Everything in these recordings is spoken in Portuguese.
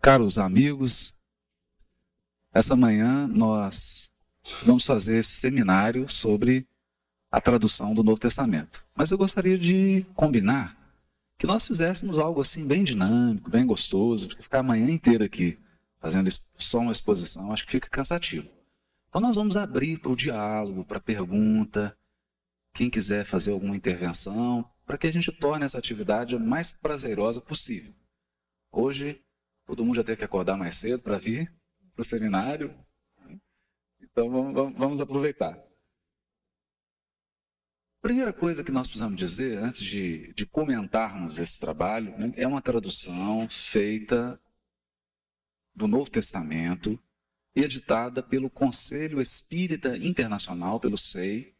Caros amigos, essa manhã nós vamos fazer esse seminário sobre a tradução do Novo Testamento. Mas eu gostaria de combinar que nós fizéssemos algo assim bem dinâmico, bem gostoso, porque ficar a manhã inteira aqui fazendo só uma exposição, acho que fica cansativo. Então nós vamos abrir para o diálogo, para a pergunta, quem quiser fazer alguma intervenção, para que a gente torne essa atividade a mais prazerosa possível. Hoje, todo mundo já teve que acordar mais cedo para vir para o seminário, então vamos, vamos aproveitar. Primeira coisa que nós precisamos dizer, antes de, de comentarmos esse trabalho, né, é uma tradução feita do Novo Testamento, editada pelo Conselho Espírita Internacional, pelo SEI,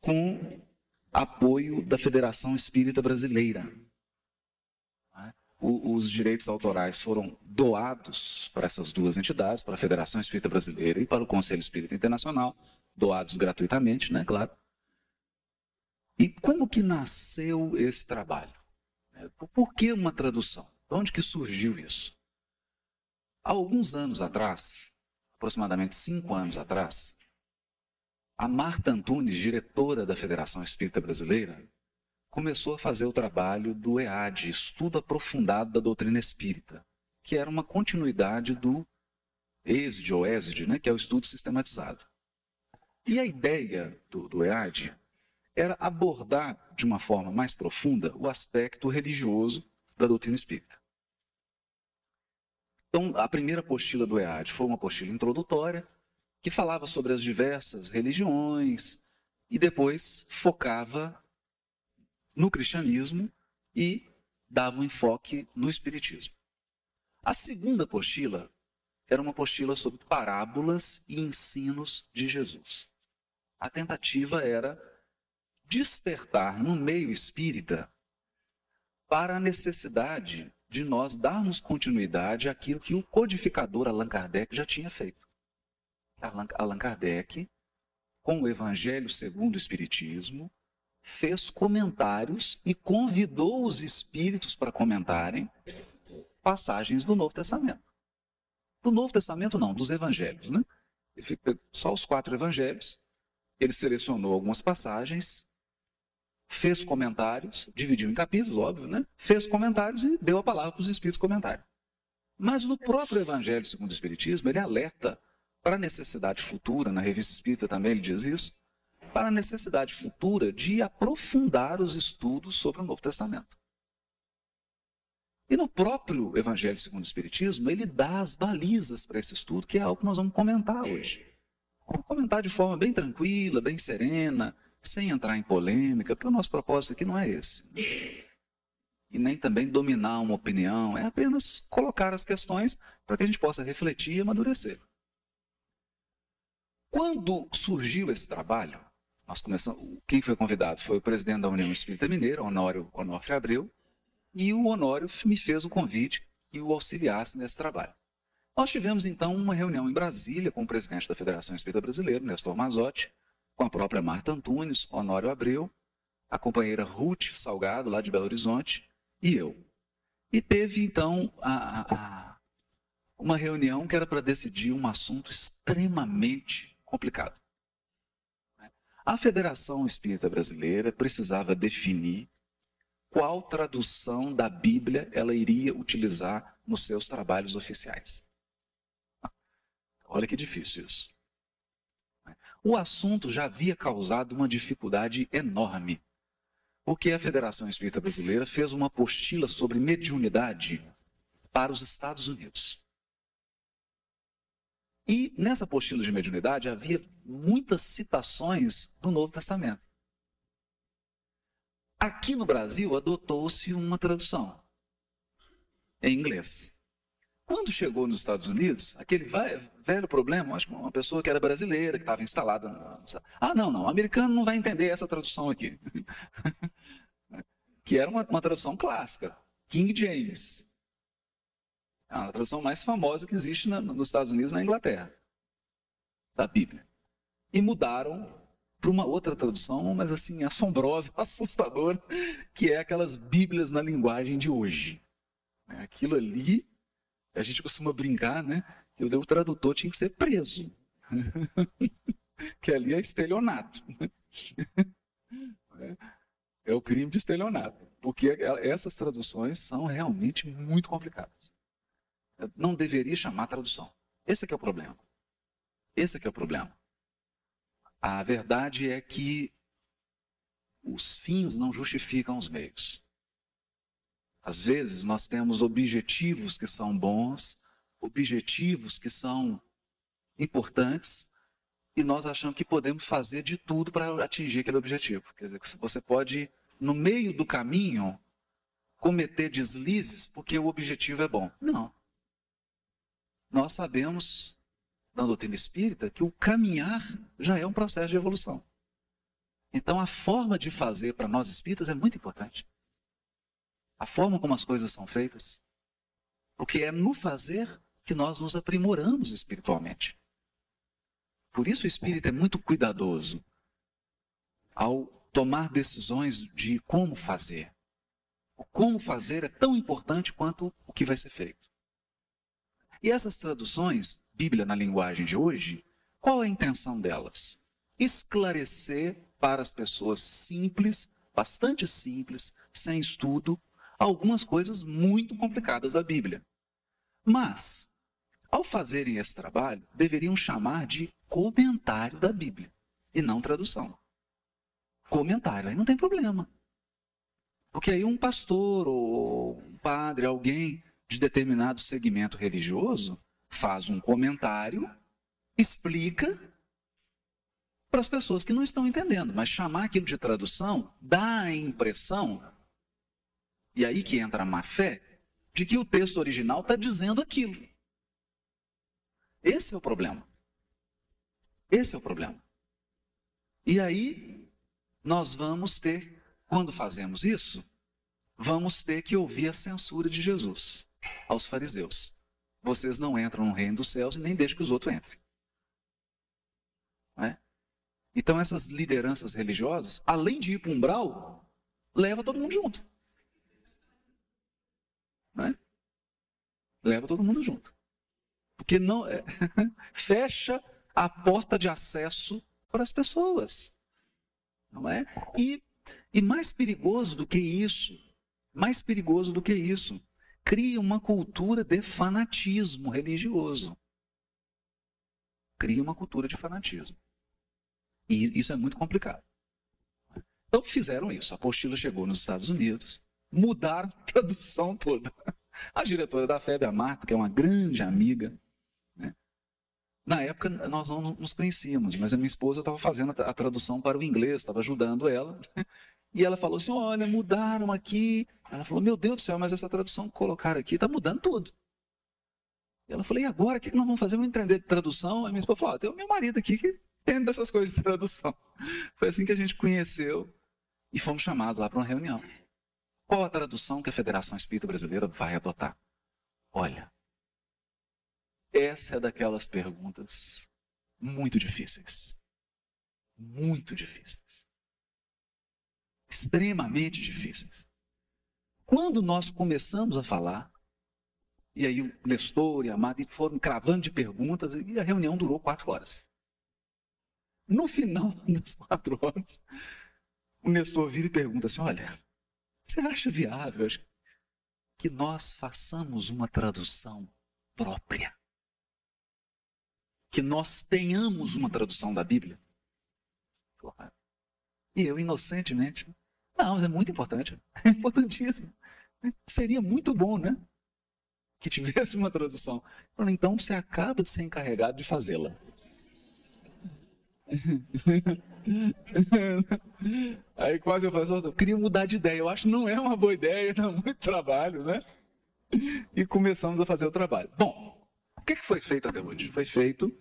com apoio da Federação Espírita Brasileira. Os direitos autorais foram doados para essas duas entidades, para a Federação Espírita Brasileira e para o Conselho Espírita Internacional, doados gratuitamente, né, claro. E como que nasceu esse trabalho? Por que uma tradução? De onde que surgiu isso? Há alguns anos atrás, aproximadamente cinco anos atrás, a Marta Antunes, diretora da Federação Espírita Brasileira, começou a fazer o trabalho do EAD, Estudo Aprofundado da Doutrina Espírita, que era uma continuidade do ESD ou ESD, né, que é o estudo sistematizado. E a ideia do, do EAD era abordar de uma forma mais profunda o aspecto religioso da doutrina espírita. Então, a primeira apostila do EAD foi uma apostila introdutória, que falava sobre as diversas religiões e depois focava no cristianismo e dava um enfoque no espiritismo. A segunda apostila era uma apostila sobre parábolas e ensinos de Jesus. A tentativa era despertar no meio espírita para a necessidade de nós darmos continuidade àquilo que o codificador Allan Kardec já tinha feito. Allan Kardec, com o Evangelho segundo o Espiritismo, fez comentários e convidou os espíritos para comentarem passagens do Novo Testamento. Do Novo Testamento, não, dos Evangelhos. Né? Ele só os quatro Evangelhos. Ele selecionou algumas passagens fez comentários, dividiu em capítulos, óbvio, né? Fez comentários e deu a palavra para os espíritos comentarem. Mas no próprio Evangelho segundo o Espiritismo, ele alerta para a necessidade futura, na revista Espírita também ele diz isso, para a necessidade futura de aprofundar os estudos sobre o Novo Testamento. E no próprio Evangelho segundo o Espiritismo, ele dá as balizas para esse estudo, que é algo que nós vamos comentar hoje. Vamos comentar de forma bem tranquila, bem serena, sem entrar em polêmica, porque o nosso propósito aqui não é esse. E nem também dominar uma opinião, é apenas colocar as questões para que a gente possa refletir e amadurecer. Quando surgiu esse trabalho, nós começamos, quem foi convidado foi o presidente da União Espírita Mineira, Honório Onofre Abreu, e o Honório me fez o convite e o auxiliasse nesse trabalho. Nós tivemos então uma reunião em Brasília com o presidente da Federação Espírita Brasileira, Nestor Mazotti, com a própria Marta Antunes, Honório Abreu, a companheira Ruth Salgado, lá de Belo Horizonte, e eu. E teve, então, a, a, uma reunião que era para decidir um assunto extremamente complicado. A Federação Espírita Brasileira precisava definir qual tradução da Bíblia ela iria utilizar nos seus trabalhos oficiais. Olha que difícil isso. O assunto já havia causado uma dificuldade enorme, porque a Federação Espírita Brasileira fez uma apostila sobre mediunidade para os Estados Unidos. E nessa apostila de mediunidade havia muitas citações do Novo Testamento. Aqui no Brasil adotou-se uma tradução em inglês. Quando chegou nos Estados Unidos, aquele velho problema, acho que uma pessoa que era brasileira, que estava instalada. No... Ah, não, não, o americano não vai entender essa tradução aqui. que era uma, uma, tradução clássica, King James. É a tradução mais famosa que existe na, nos Estados Unidos e na Inglaterra, da Bíblia. E mudaram para uma outra tradução, mas assim, assombrosa, assustadora, que é aquelas Bíblias na linguagem de hoje. Aquilo ali A gente costuma brincar, né? Que o tradutor tinha que ser preso. que ali é estelionato. É o crime de estelionato. Porque essas traduções são realmente muito complicadas. Não deveria chamar tradução. Esse é, é o problema. Esse é, é o problema. A verdade é que os fins não justificam os meios. Às vezes nós temos objetivos que são bons, objetivos que são importantes, e nós achamos que podemos fazer de tudo para atingir aquele objetivo. Quer dizer, que você pode, no meio do caminho, cometer deslizes porque o objetivo é bom. Não. Nós sabemos, na doutrina espírita, que o caminhar já é um processo de evolução. Então, a forma de fazer para nós espíritas é muito importante a forma como as coisas são feitas. Porque é no fazer que nós nos aprimoramos espiritualmente. Por isso o espírito é muito cuidadoso ao tomar decisões de como fazer. O como fazer é tão importante quanto o que vai ser feito. E essas traduções, Bíblia na linguagem de hoje, qual é a intenção delas? Esclarecer para as pessoas simples, bastante simples, sem estudo, algumas coisas muito complicadas da Bíblia. Mas, ao fazerem esse trabalho, deveriam chamar de comentário da Bíblia e não tradução. Comentário, aí não tem problema. Porque aí um pastor ou um padre, alguém de determinado segmento religioso, faz um comentário, explica para as pessoas que não estão entendendo. Mas chamar aquilo de tradução dá a impressão e aí que entra a má fé, de que o texto original está dizendo aquilo. Esse é o problema. Esse é o problema. E aí, nós vamos ter, quando fazemos isso, vamos ter que ouvir a censura de Jesus aos fariseus. Vocês não entram no reino dos céus e nem deixam que os outros entrem. É? Então, essas lideranças religiosas, além de ir para o umbral, leva todo mundo junto. Né? Leva todo mundo junto. Porque não é, fecha a porta de acesso para as pessoas. Não é? E, e mais perigoso do que isso, mais perigoso do que isso, cria uma cultura de fanatismo religioso. Cria uma cultura de fanatismo. E isso é muito complicado. Então fizeram isso. A apostila chegou nos Estados Unidos, mudaram a tradução toda. A diretora da FEB, a Marta, que é uma grande amiga, né? na época nós não nos conhecíamos, mas a minha esposa estava fazendo a tradução para o inglês, estava ajudando ela. E ela falou assim: Olha, mudaram aqui. Ela falou: Meu Deus do céu, mas essa tradução que colocaram aqui está mudando tudo. E ela falou: E agora? O que nós vamos fazer? Vamos entender de tradução? A minha esposa falou: oh, Tem o meu marido aqui que entende dessas coisas de tradução. Foi assim que a gente conheceu e fomos chamados lá para uma reunião. Qual a tradução que a Federação Espírita Brasileira vai adotar? Olha, essa é daquelas perguntas muito difíceis. Muito difíceis. Extremamente difíceis. Quando nós começamos a falar, e aí o Nestor e a Mari foram cravando de perguntas, e a reunião durou quatro horas. No final das quatro horas, o Nestor vira e pergunta assim: Olha, você acha viável que nós façamos uma tradução própria? Que nós tenhamos uma tradução da Bíblia? E eu, inocentemente, não, mas é muito importante, é importantíssimo. Seria muito bom, né? Que tivesse uma tradução. Então você acaba de ser encarregado de fazê-la. Aí quase eu falei, eu queria mudar de ideia. Eu acho que não é uma boa ideia, dá muito trabalho, né? E começamos a fazer o trabalho. Bom, o que foi feito até hoje? Foi feito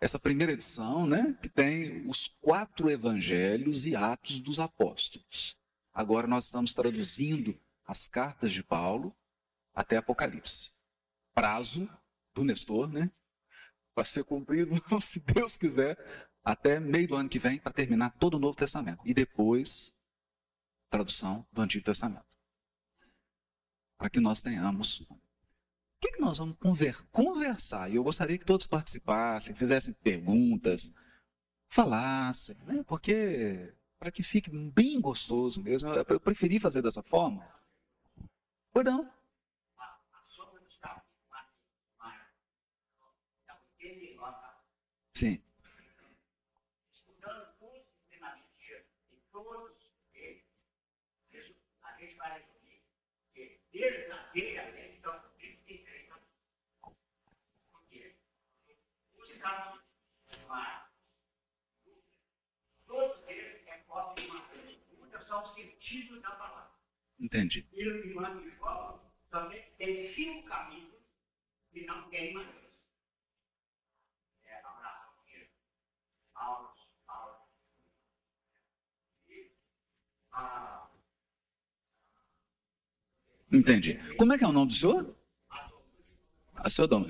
essa primeira edição, né? Que tem os quatro evangelhos e atos dos apóstolos. Agora nós estamos traduzindo as cartas de Paulo até Apocalipse. Prazo do Nestor, né? Para ser cumprido, se Deus quiser, até meio do ano que vem para terminar todo o Novo Testamento. E depois, tradução do Antigo Testamento. Para que nós tenhamos. O que, que nós vamos conversar, e eu gostaria que todos participassem, fizessem perguntas, falassem, né? porque para que fique bem gostoso mesmo, eu preferi fazer dessa forma. Perdão. Sim. verdadeiramente estão interessantes. Porque todos eles de uma pergunta, só o sentido da palavra. Entendi. E o Imã de Fórum também tem cinco capítulos e não tem mais. É abraço, aulas. E a Entendi. Como é que é o nome do senhor? A seu Dom.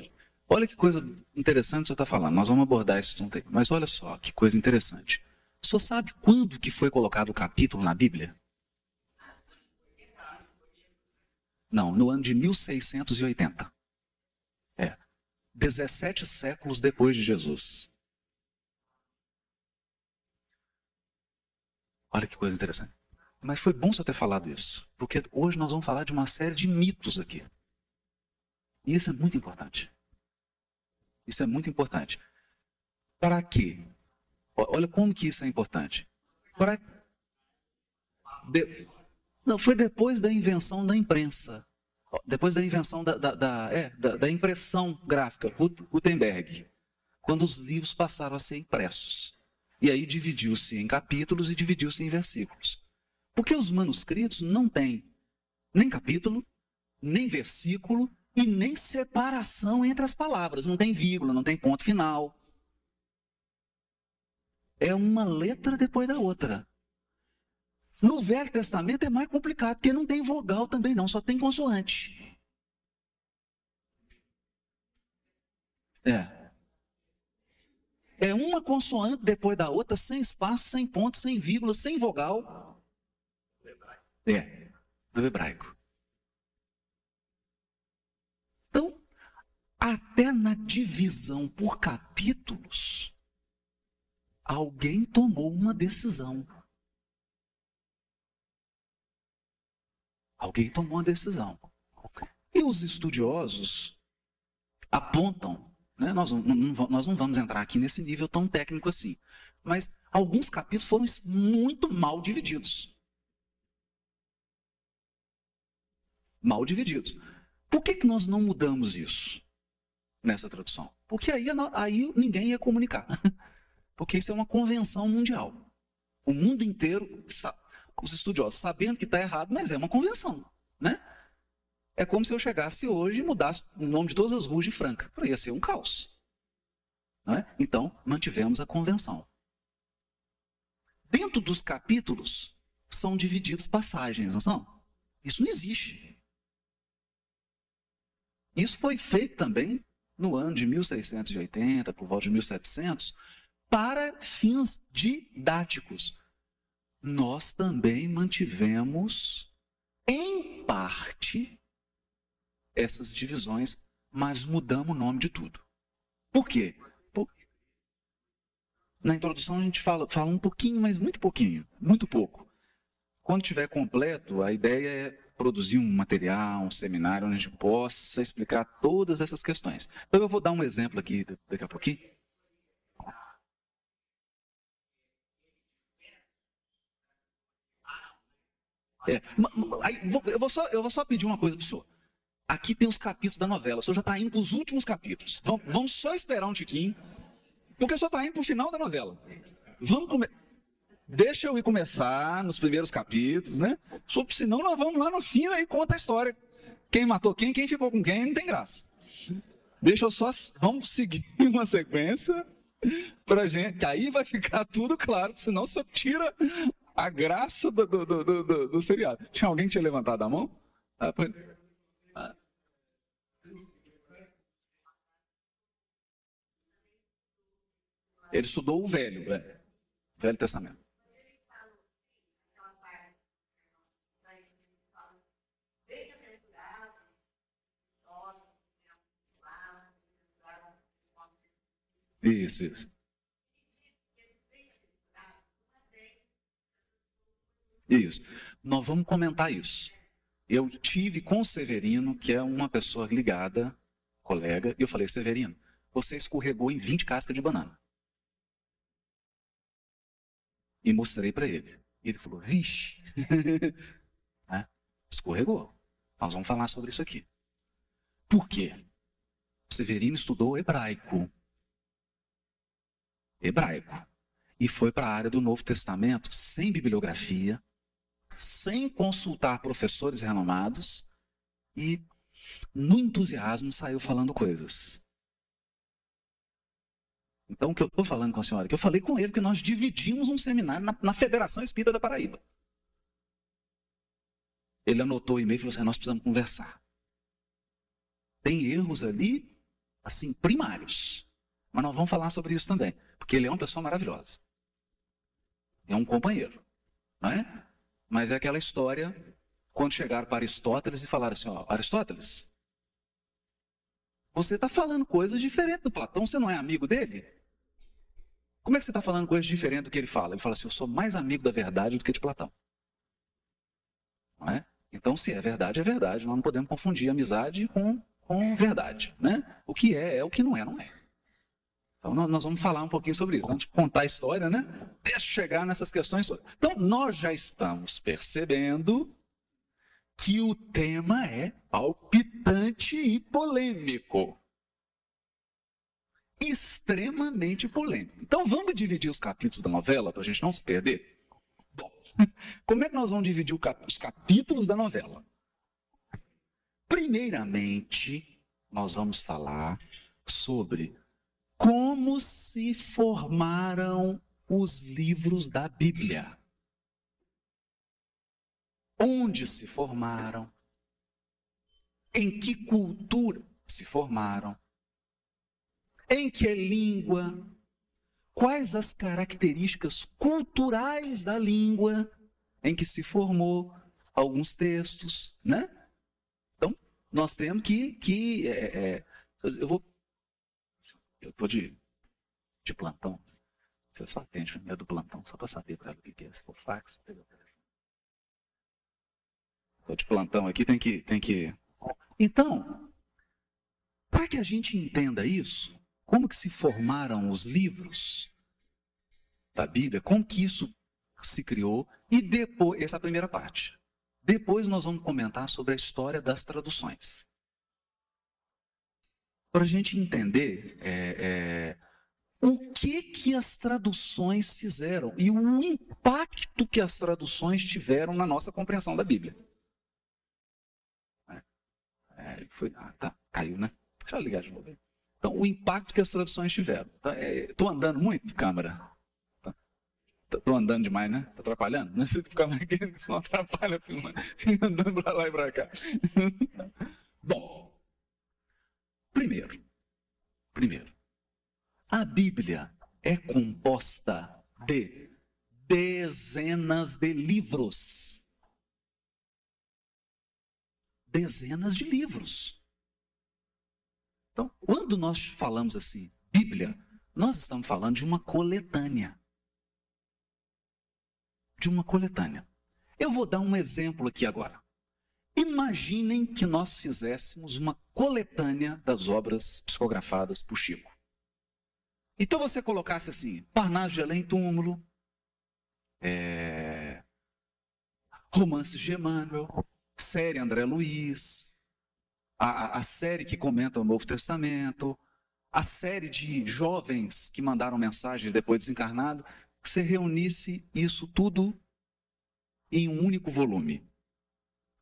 Olha que coisa interessante senhor está falando. Nós vamos abordar esse assunto aí. Mas olha só, que coisa interessante. O senhor sabe quando que foi colocado o capítulo na Bíblia? Não, no ano de 1680. É. 17 séculos depois de Jesus. Olha que coisa interessante. Mas foi bom você ter falado isso, porque hoje nós vamos falar de uma série de mitos aqui. E isso é muito importante. Isso é muito importante. Para quê? Olha como que isso é importante. Para de... Não, foi depois da invenção da imprensa. Depois da invenção da, da, da, é, da, da impressão gráfica, Gutenberg. Quando os livros passaram a ser impressos. E aí dividiu-se em capítulos e dividiu-se em versículos. Porque os manuscritos não têm nem capítulo, nem versículo e nem separação entre as palavras. Não tem vírgula, não tem ponto final. É uma letra depois da outra. No Velho Testamento é mais complicado, porque não tem vogal também não, só tem consoante. É. É uma consoante depois da outra, sem espaço, sem ponto, sem vírgula, sem vogal. É, do hebraico. Então, até na divisão por capítulos, alguém tomou uma decisão. Alguém tomou uma decisão. E os estudiosos apontam, né, nós, não, nós não vamos entrar aqui nesse nível tão técnico assim, mas alguns capítulos foram muito mal divididos. mal divididos. Por que, que nós não mudamos isso nessa tradução? Porque aí, aí ninguém ia comunicar. Porque isso é uma convenção mundial. O mundo inteiro, os estudiosos, sabendo que está errado, mas é uma convenção. Né? É como se eu chegasse hoje e mudasse o nome de todas as ruas de Franca. Ia ser um caos. É? Então, mantivemos a convenção. Dentro dos capítulos, são divididos passagens, não são? Isso não existe. Isso foi feito também no ano de 1680, por volta de 1700, para fins didáticos. Nós também mantivemos, em parte, essas divisões, mas mudamos o nome de tudo. Por quê? Por... Na introdução a gente fala, fala um pouquinho, mas muito pouquinho, muito pouco. Quando tiver completo, a ideia é produzir um material, um seminário onde a gente possa explicar todas essas questões. Então eu vou dar um exemplo aqui daqui a pouquinho. É, eu, vou só, eu vou só pedir uma coisa para o senhor. Aqui tem os capítulos da novela. O senhor já está indo para os últimos capítulos. Vamos, vamos, só esperar um tiquinho. Porque o senhor está indo para o final da novela. Vamos começar. Deixa eu ir começar nos primeiros capítulos, né? Senão nós vamos lá no fim e conta a história. Quem matou quem, quem ficou com quem, não tem graça. Deixa eu só. Vamos seguir uma sequência pra gente. Aí vai ficar tudo claro, senão só tira a graça do, do, do, do, do seriado. Tinha alguém que tinha levantado a mão? Ah, ah. Ele estudou o velho, é. Velho Testamento. Isso, isso. Isso. Nós vamos comentar isso. Eu tive com o Severino, que é uma pessoa ligada, colega, e eu falei, Severino, você escorregou em 20 cascas de banana. E mostrei para ele. E ele falou, vixe. é, escorregou. Nós vamos falar sobre isso aqui. Por quê? O Severino estudou hebraico. Hebraico. E foi para a área do Novo Testamento sem bibliografia, sem consultar professores renomados e, no entusiasmo, saiu falando coisas. Então, o que eu estou falando com a senhora? Que eu falei com ele que nós dividimos um seminário na, na Federação Espírita da Paraíba. Ele anotou o e-mail e falou assim: nós precisamos conversar. Tem erros ali, assim, primários. Mas nós vamos falar sobre isso também. Porque ele é uma pessoa maravilhosa. É um companheiro. Não é? Mas é aquela história quando chegaram para Aristóteles e falaram assim: ó, Aristóteles, você está falando coisas diferentes do Platão, você não é amigo dele? Como é que você está falando coisas diferentes do que ele fala? Ele fala assim: eu sou mais amigo da verdade do que de Platão. Não é? Então, se é verdade, é verdade. Nós não podemos confundir amizade com, com verdade. Né? O que é, é o que não é, não é. Então, nós vamos falar um pouquinho sobre isso. De contar a história, né? Deixa chegar nessas questões. Então, nós já estamos percebendo que o tema é palpitante e polêmico. Extremamente polêmico. Então, vamos dividir os capítulos da novela para a gente não se perder? Bom, como é que nós vamos dividir os capítulos da novela? Primeiramente, nós vamos falar sobre como se formaram os livros da Bíblia. Onde se formaram? Em que cultura se formaram? Em que língua? Quais as características culturais da língua em que se formou alguns textos, né? Então, nós temos que, que é, é, eu vou eu tô de, de plantão. Você só atende o do plantão, só para saber para o que é. Se for fax, pega o telefone. Estou de plantão aqui, tem que, tem que. Então, para que a gente entenda isso, como que se formaram os livros da Bíblia, como que isso se criou, e depois, essa é a primeira parte. Depois nós vamos comentar sobre a história das traduções para a gente entender é, é, o que que as traduções fizeram e o impacto que as traduções tiveram na nossa compreensão da Bíblia. É, é foi, ah, tá, caiu, né? Deixa eu ligar de novo. Então, o impacto que as traduções tiveram. Estou tá, andando muito, câmera? Estou tá, andando demais, né? Está atrapalhando? Não sei se ficar mais aqui, não atrapalha filmando. andando para lá e para cá. Bom, Primeiro, primeiro, a Bíblia é composta de dezenas de livros. Dezenas de livros. Então, quando nós falamos assim, Bíblia, nós estamos falando de uma coletânea. De uma coletânea. Eu vou dar um exemplo aqui agora. Imaginem que nós fizéssemos uma coletânea das obras psicografadas por Chico. Então você colocasse assim, Parnaso de Além Túmulo, é... romances de Emmanuel, série André Luiz, a, a série que comenta o Novo Testamento, a série de jovens que mandaram mensagens depois desencarnado, que você reunisse isso tudo em um único volume.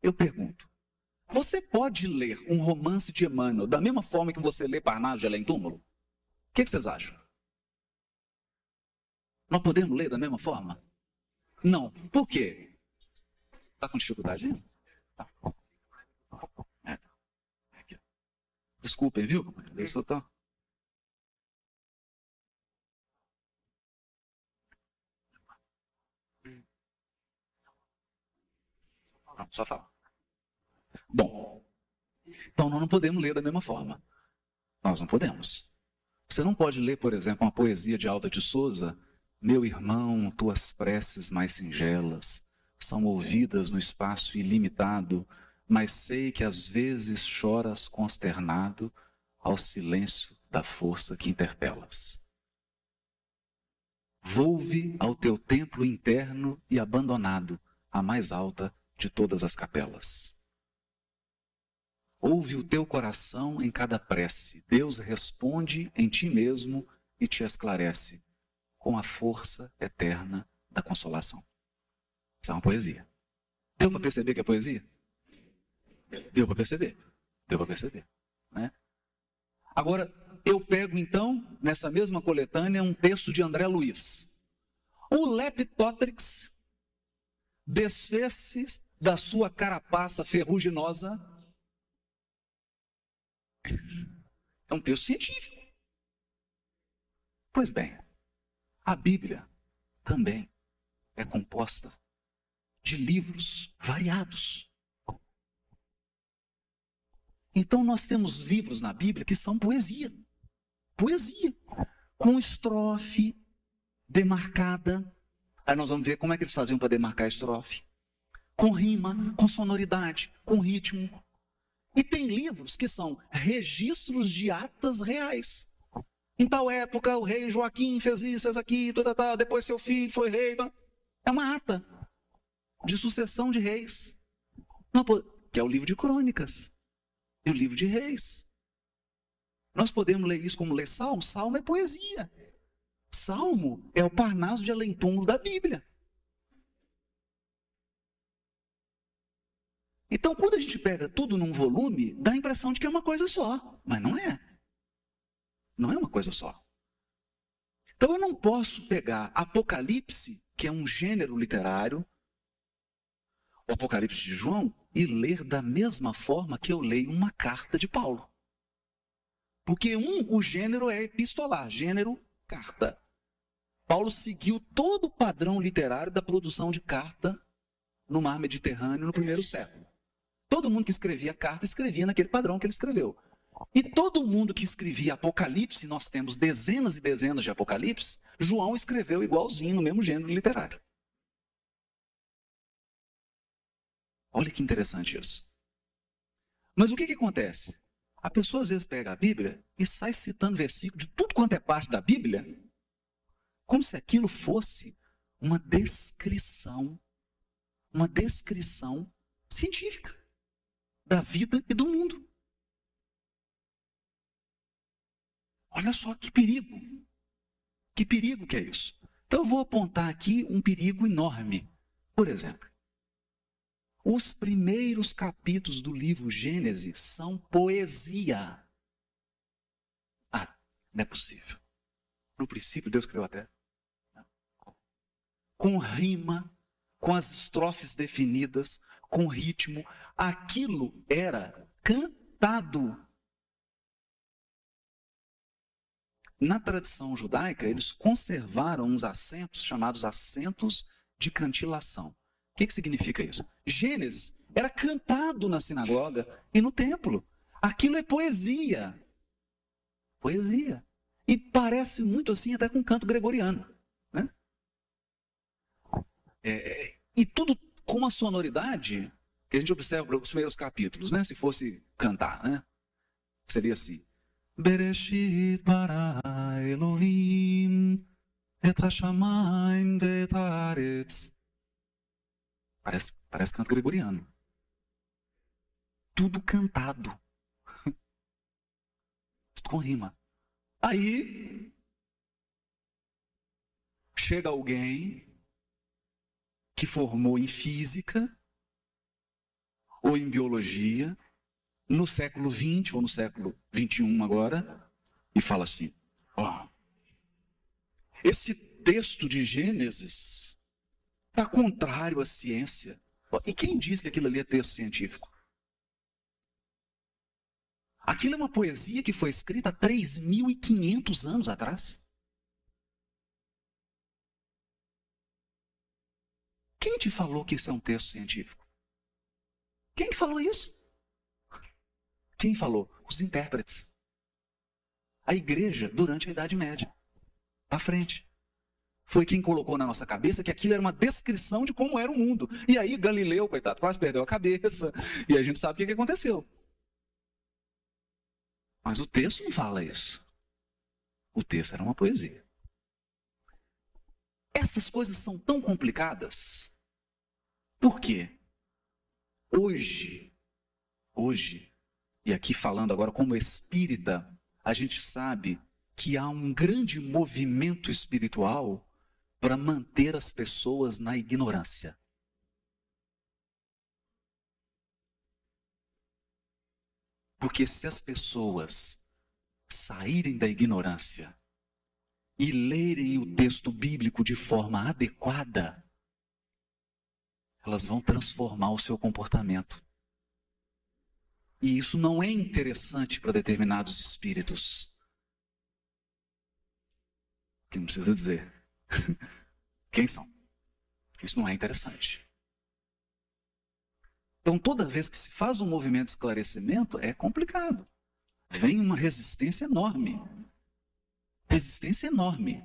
Eu pergunto: você pode ler um romance de Emmanuel da mesma forma que você lê Parnaso de Além Túmulo? O que, que vocês acham? Nós podemos ler da mesma forma? Não. Por quê? Está com dificuldade? Tá. É. Desculpem, viu? Eu tô... Não, só fala. Bom, então nós não podemos ler da mesma forma. Nós não podemos. Você não pode ler, por exemplo, uma poesia de Alta de Souza, meu irmão, tuas preces mais singelas são ouvidas no espaço ilimitado, mas sei que às vezes choras consternado ao silêncio da força que interpelas. Volve ao teu templo interno e abandonado, a mais alta de todas as capelas. Ouve o teu coração em cada prece. Deus responde em ti mesmo e te esclarece com a força eterna da consolação. Isso é uma poesia. Deu para perceber que é poesia? Deu para perceber. Deu para perceber. Né? Agora, eu pego então, nessa mesma coletânea, um texto de André Luiz. O Leptotrix desfez-se da sua carapaça ferruginosa. É um texto científico. Pois bem, a Bíblia também é composta de livros variados. Então nós temos livros na Bíblia que são poesia. Poesia. Com estrofe demarcada. Aí nós vamos ver como é que eles faziam para demarcar a estrofe. Com rima, com sonoridade, com ritmo. E tem livros que são registros de atas reais. Em tal época, o rei Joaquim fez isso, fez aquilo, tá, tá, tá, depois seu filho foi rei. Tá. É uma ata de sucessão de reis. Não, que é o livro de crônicas e o livro de reis. Nós podemos ler isso como ler salmo? Salmo é poesia. Salmo é o Parnaso de além da Bíblia. Então, quando a gente pega tudo num volume, dá a impressão de que é uma coisa só, mas não é. Não é uma coisa só. Então, eu não posso pegar Apocalipse, que é um gênero literário, o Apocalipse de João, e ler da mesma forma que eu leio uma carta de Paulo. Porque um, o gênero é epistolar, gênero carta. Paulo seguiu todo o padrão literário da produção de carta no mar Mediterrâneo no primeiro século. Todo mundo que escrevia carta escrevia naquele padrão que ele escreveu. E todo mundo que escrevia Apocalipse, nós temos dezenas e dezenas de Apocalipse, João escreveu igualzinho no mesmo gênero literário. Olha que interessante isso. Mas o que, que acontece? A pessoa às vezes pega a Bíblia e sai citando versículo de tudo quanto é parte da Bíblia, como se aquilo fosse uma descrição, uma descrição científica da vida e do mundo. Olha só que perigo. Que perigo que é isso. Então eu vou apontar aqui um perigo enorme. Por exemplo, os primeiros capítulos do livro Gênesis são poesia. Ah, não é possível. No princípio, Deus criou a terra. Com rima, com as estrofes definidas, com ritmo. Aquilo era cantado. Na tradição judaica, eles conservaram uns assentos chamados assentos de cantilação. O que, que significa isso? Gênesis era cantado na sinagoga e no templo. Aquilo é poesia. Poesia. E parece muito assim até com canto gregoriano. Né? É, e tudo com uma sonoridade a gente observa nos primeiros capítulos, né? se fosse cantar. Né? Seria assim. Bereshit bara Elohim et hashamayim vetaretz Parece, parece canto gregoriano. Tudo cantado. Tudo com rima. Aí chega alguém que formou em física ou em biologia no século 20 ou no século 21 agora e fala assim: ó, esse texto de Gênesis Está contrário à ciência. E quem diz que aquilo ali é texto científico? Aquilo é uma poesia que foi escrita há 3.500 anos atrás. Quem te falou que isso é um texto científico? Quem que falou isso? Quem falou? Os intérpretes. a igreja durante a Idade Média. À frente. Foi quem colocou na nossa cabeça que aquilo era uma descrição de como era o mundo. E aí Galileu, coitado, quase perdeu a cabeça. E a gente sabe o que aconteceu. Mas o texto não fala isso. O texto era uma poesia. Essas coisas são tão complicadas. Por quê? Hoje, hoje, e aqui falando agora como espírita, a gente sabe que há um grande movimento espiritual para manter as pessoas na ignorância. Porque se as pessoas saírem da ignorância e lerem o texto bíblico de forma adequada, elas vão transformar o seu comportamento. E isso não é interessante para determinados espíritos. Que não precisa dizer. Quem são? Isso não é interessante. Então, toda vez que se faz um movimento de esclarecimento, é complicado. Vem uma resistência enorme. Resistência enorme.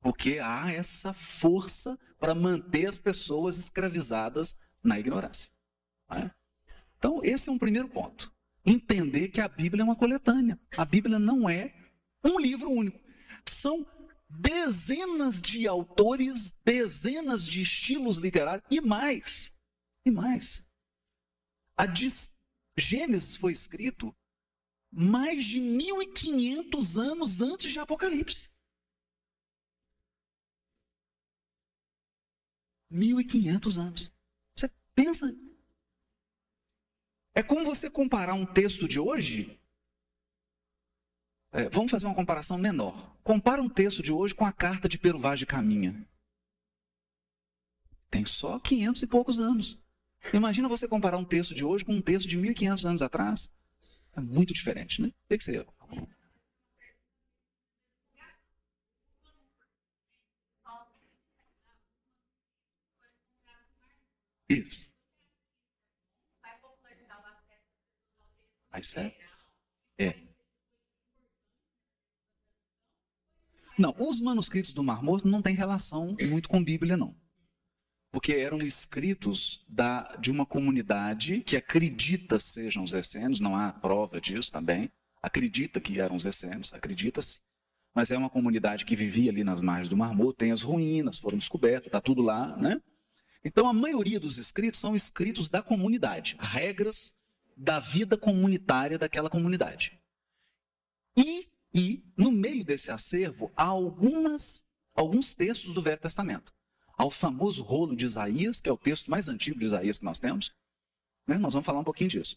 Porque há essa força para manter as pessoas escravizadas na ignorância. É? Então, esse é um primeiro ponto. Entender que a Bíblia é uma coletânea. A Bíblia não é um livro único. São dezenas de autores, dezenas de estilos literários e mais. E mais. A Gênesis foi escrito mais de 1500 anos antes de Apocalipse. 1500 anos. Você pensa. É como você comparar um texto de hoje. É, vamos fazer uma comparação menor. Compara um texto de hoje com a carta de Peruvaz de Caminha. Tem só 500 e poucos anos. Imagina você comparar um texto de hoje com um texto de 1500 anos atrás. É muito diferente, né? O que você Isso. Mas é? É. Não, os manuscritos do Mar Morto não têm relação muito com Bíblia, não. Porque eram escritos da, de uma comunidade que acredita sejam os essênios, não há prova disso também. Acredita que eram os essênios, acredita-se. Mas é uma comunidade que vivia ali nas margens do Mar Morto, tem as ruínas, foram descobertas, está tudo lá, né? Então, a maioria dos escritos são escritos da comunidade, regras da vida comunitária daquela comunidade. E, e no meio desse acervo, há algumas, alguns textos do Velho Testamento. Há o famoso rolo de Isaías, que é o texto mais antigo de Isaías que nós temos. Né? Nós vamos falar um pouquinho disso.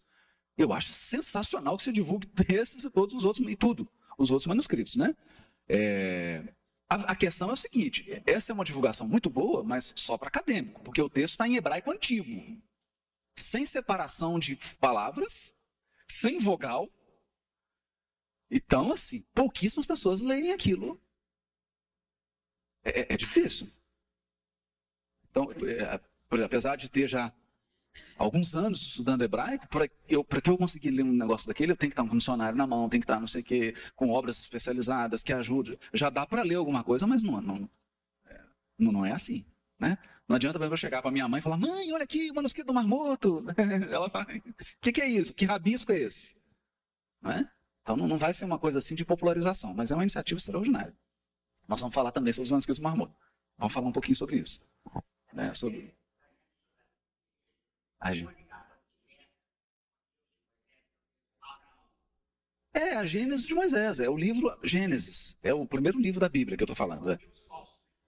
Eu acho sensacional que se divulgue esses e todos os outros, e tudo, os outros manuscritos. Né? É, a, questão é o seguinte: essa é uma divulgação muito boa, mas só para acadêmico, porque o texto está em hebraico antigo, sem separação de palavras, sem vogal. Então, assim, pouquíssimas pessoas leem aquilo. É, é, é difícil. Então, é, apesar de ter já alguns anos estudando hebraico, para eu, que eu conseguir ler um negócio daquele, eu tenho que estar um dicionário na mão, tem que estar não sei o quê, com obras especializadas que ajudem. Já dá para ler alguma coisa, mas não, não, é, não, não é assim. Né? Não adianta eu chegar para minha mãe e falar, mãe, olha aqui o manuscrito do Marmoto. Ela fala, o que, que, é isso? Que rabisco é esse? Não é? Então não, vai ser uma coisa assim de popularização, mas é uma iniciativa extraordinária. Nós vamos falar também sobre os manuscritos do Marmoto. Vamos falar um pouquinho sobre isso. Né? Sobre a. É a Gênesis de Moisés, é o livro Gênesis, é o primeiro livro da Bíblia que eu estou falando. É.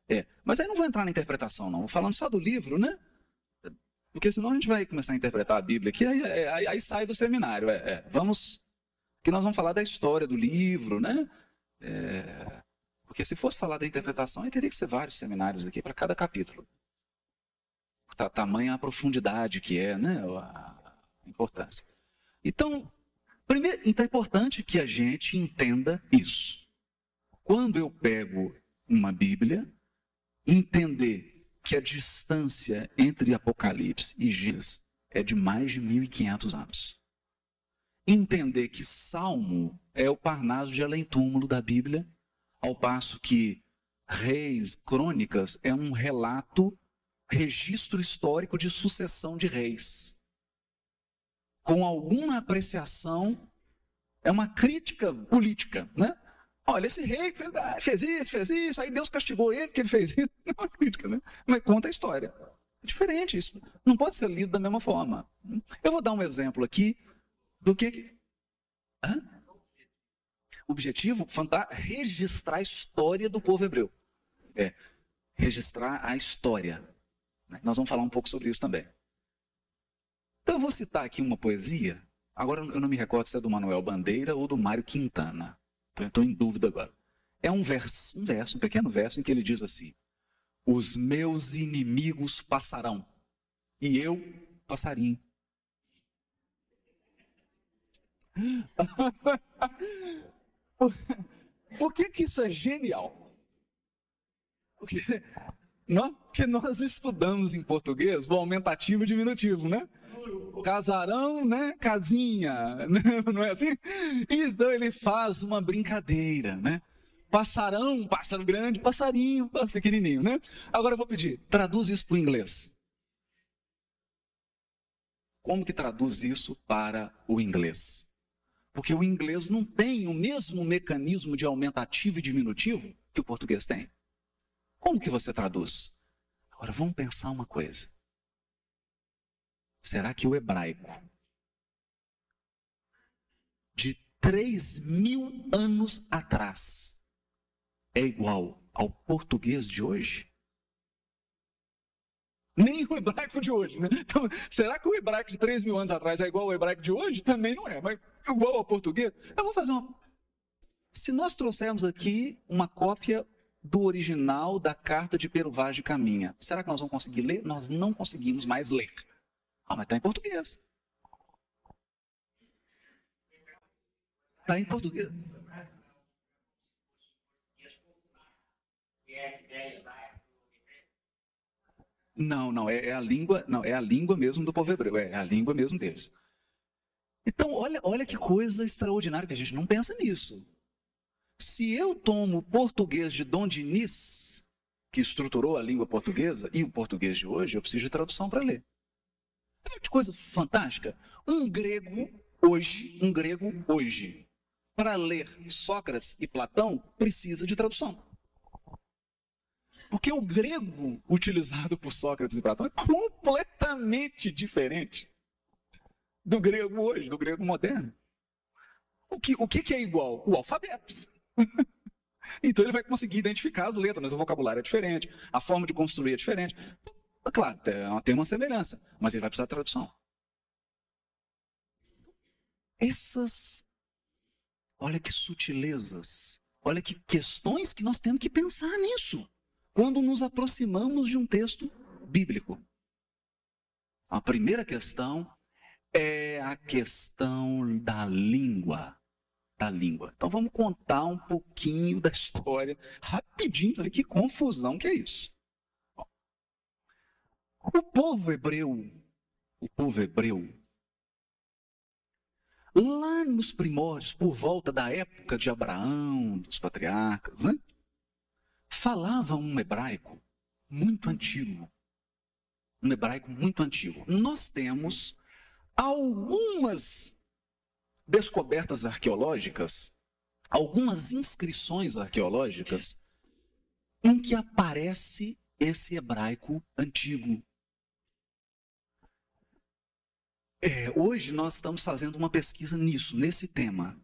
é. Mas aí não vou entrar na interpretação, não. Vou falando só do livro, né? Porque senão a gente vai começar a interpretar a Bíblia aqui, aí, aí, aí sai do seminário. É, é. Vamos. Que nós vamos falar da história do livro, né? É, porque se fosse falar da interpretação, aí teria que ser vários seminários aqui para cada capítulo tamanha a profundidade que é, né, a importância. Então, primeiro, então é importante que a gente entenda isso. Quando eu pego uma Bíblia, entender que a distância entre Apocalipse e Gênesis é de mais de 1500 anos. entender que Salmo é o Parnaso de além-túmulo da Bíblia, ao passo que Reis, Crônicas, é um relato, registro histórico de sucessão de reis. Com alguma apreciação, é uma crítica política, né? Olha, esse rei fez isso, fez isso, aí Deus castigou ele porque ele fez isso. Não é uma crítica, né? Mas conta a história. É diferente isso. Não pode ser lido da mesma forma. Eu vou dar um exemplo aqui do que. Hã? Objetivo registrar a história do povo hebreu. É, registrar a história. Nós vamos falar um pouco sobre isso também. Então eu vou citar aqui uma poesia. Agora eu não me recordo se é do Manuel Bandeira ou do Mário Quintana. Estou em dúvida agora. É um verso, um verso, um pequeno verso em que ele diz assim: Os meus inimigos passarão e eu passarinho. Por que, que isso é genial? Porque, não, nós estudamos em português o aumentativo e diminutivo, né? Casarão, né? Casinha, né? não é assim? Então ele faz uma brincadeira, né? Passarão, pássaro grande, passarinho, pássaro pequenininho, né? Agora eu vou pedir, traduz isso para o inglês. Como que traduz isso para o inglês? Porque o inglês não tem o mesmo mecanismo de aumentativo e diminutivo que o português tem. Como que você traduz? Agora vamos pensar uma coisa. Será que o hebraico de 3 mil anos atrás é igual ao português de hoje? Nem o hebraico de hoje, né? Então, será que o hebraico de 3 mil anos atrás é igual ao hebraico de hoje? Também não é, mas igual ao português? Eu vou fazer uma. Se nós trouxermos aqui uma cópia do original da carta de Peruvage Caminha, será que nós vamos conseguir ler? Nós não conseguimos mais ler. Ah, mas está em português. Está em português. Não, não, é, é, a língua, não, é a língua mesmo do povo hebreu, é a língua mesmo deles. Então, olha, olha que coisa extraordinária que a gente não pensa nisso. Se eu tomo o português de Dom Diniz, que estruturou a língua portuguesa, e o português de hoje, eu preciso de tradução para ler. Que coisa fantástica. Um grego hoje, um grego hoje, para ler Sócrates e Platão, precisa de tradução. Porque o grego utilizado por Sócrates e Platão é completamente diferente do grego hoje, do grego moderno. O que, o que, é igual? O alfabeto. então ele vai conseguir identificar as letras, mas o vocabulário é diferente, a forma de construir é diferente. Claro, tem uma semelhança, mas ele vai precisar de tradução. Essas, olha que sutilezas, olha que questões que nós temos que pensar nisso quando nos aproximamos de um texto bíblico. A primeira questão é a questão da língua. Língua. Então vamos contar um pouquinho da história, rapidinho, olha que confusão que é isso. O povo hebreu, o povo hebreu, lá nos primórdios, por volta da época de Abraão, dos patriarcas, né? falava um hebraico muito antigo. Um hebraico muito antigo. Nós temos algumas descobertas arqueológicas, algumas inscrições arqueológicas, em que aparece esse hebraico antigo. É, hoje nós estamos fazendo uma pesquisa nisso, nesse tema.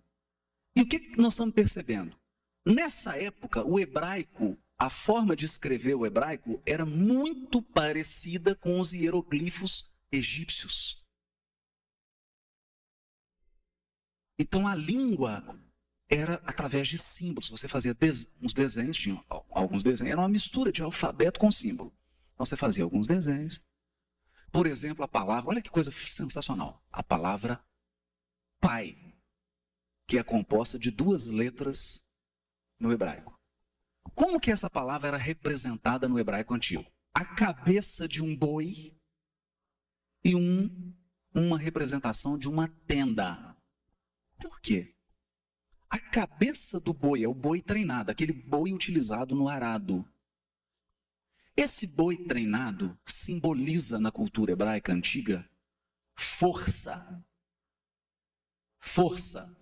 E o que nós estamos percebendo? Nessa época, o hebraico, a forma de escrever o hebraico era muito parecida com os hieroglifos egípcios. Então a língua era através de símbolos. Você fazia uns desenhos, tinha alguns desenhos, era uma mistura de alfabeto com símbolo. Então você fazia alguns desenhos, por exemplo, a palavra, olha que coisa sensacional. A palavra pai, que é composta de duas letras no hebraico. Como que essa palavra era representada no hebraico antigo? A cabeça de um boi e um, uma representação de uma tenda. Por quê? A cabeça do boi é o boi treinado, aquele boi utilizado no arado. Esse boi treinado simboliza na cultura hebraica antiga força. Força.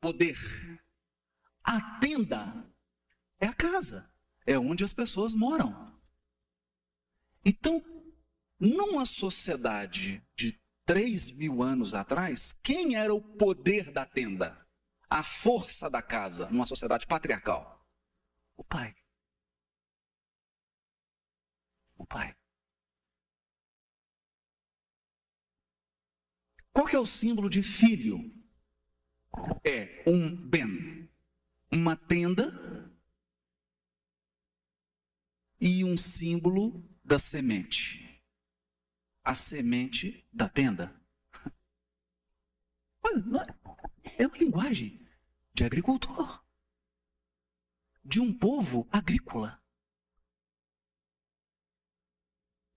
Poder. A tenda é a casa, é onde as pessoas moram. Então, numa sociedade de 3 mil anos atrás, quem era o poder da tenda? A força da casa numa sociedade patriarcal? O pai. O pai. Qual que é o símbolo de filho? É um ben, uma tenda e um símbolo da semente a semente da tenda. Olha, é uma linguagem de agricultor, de um povo agrícola.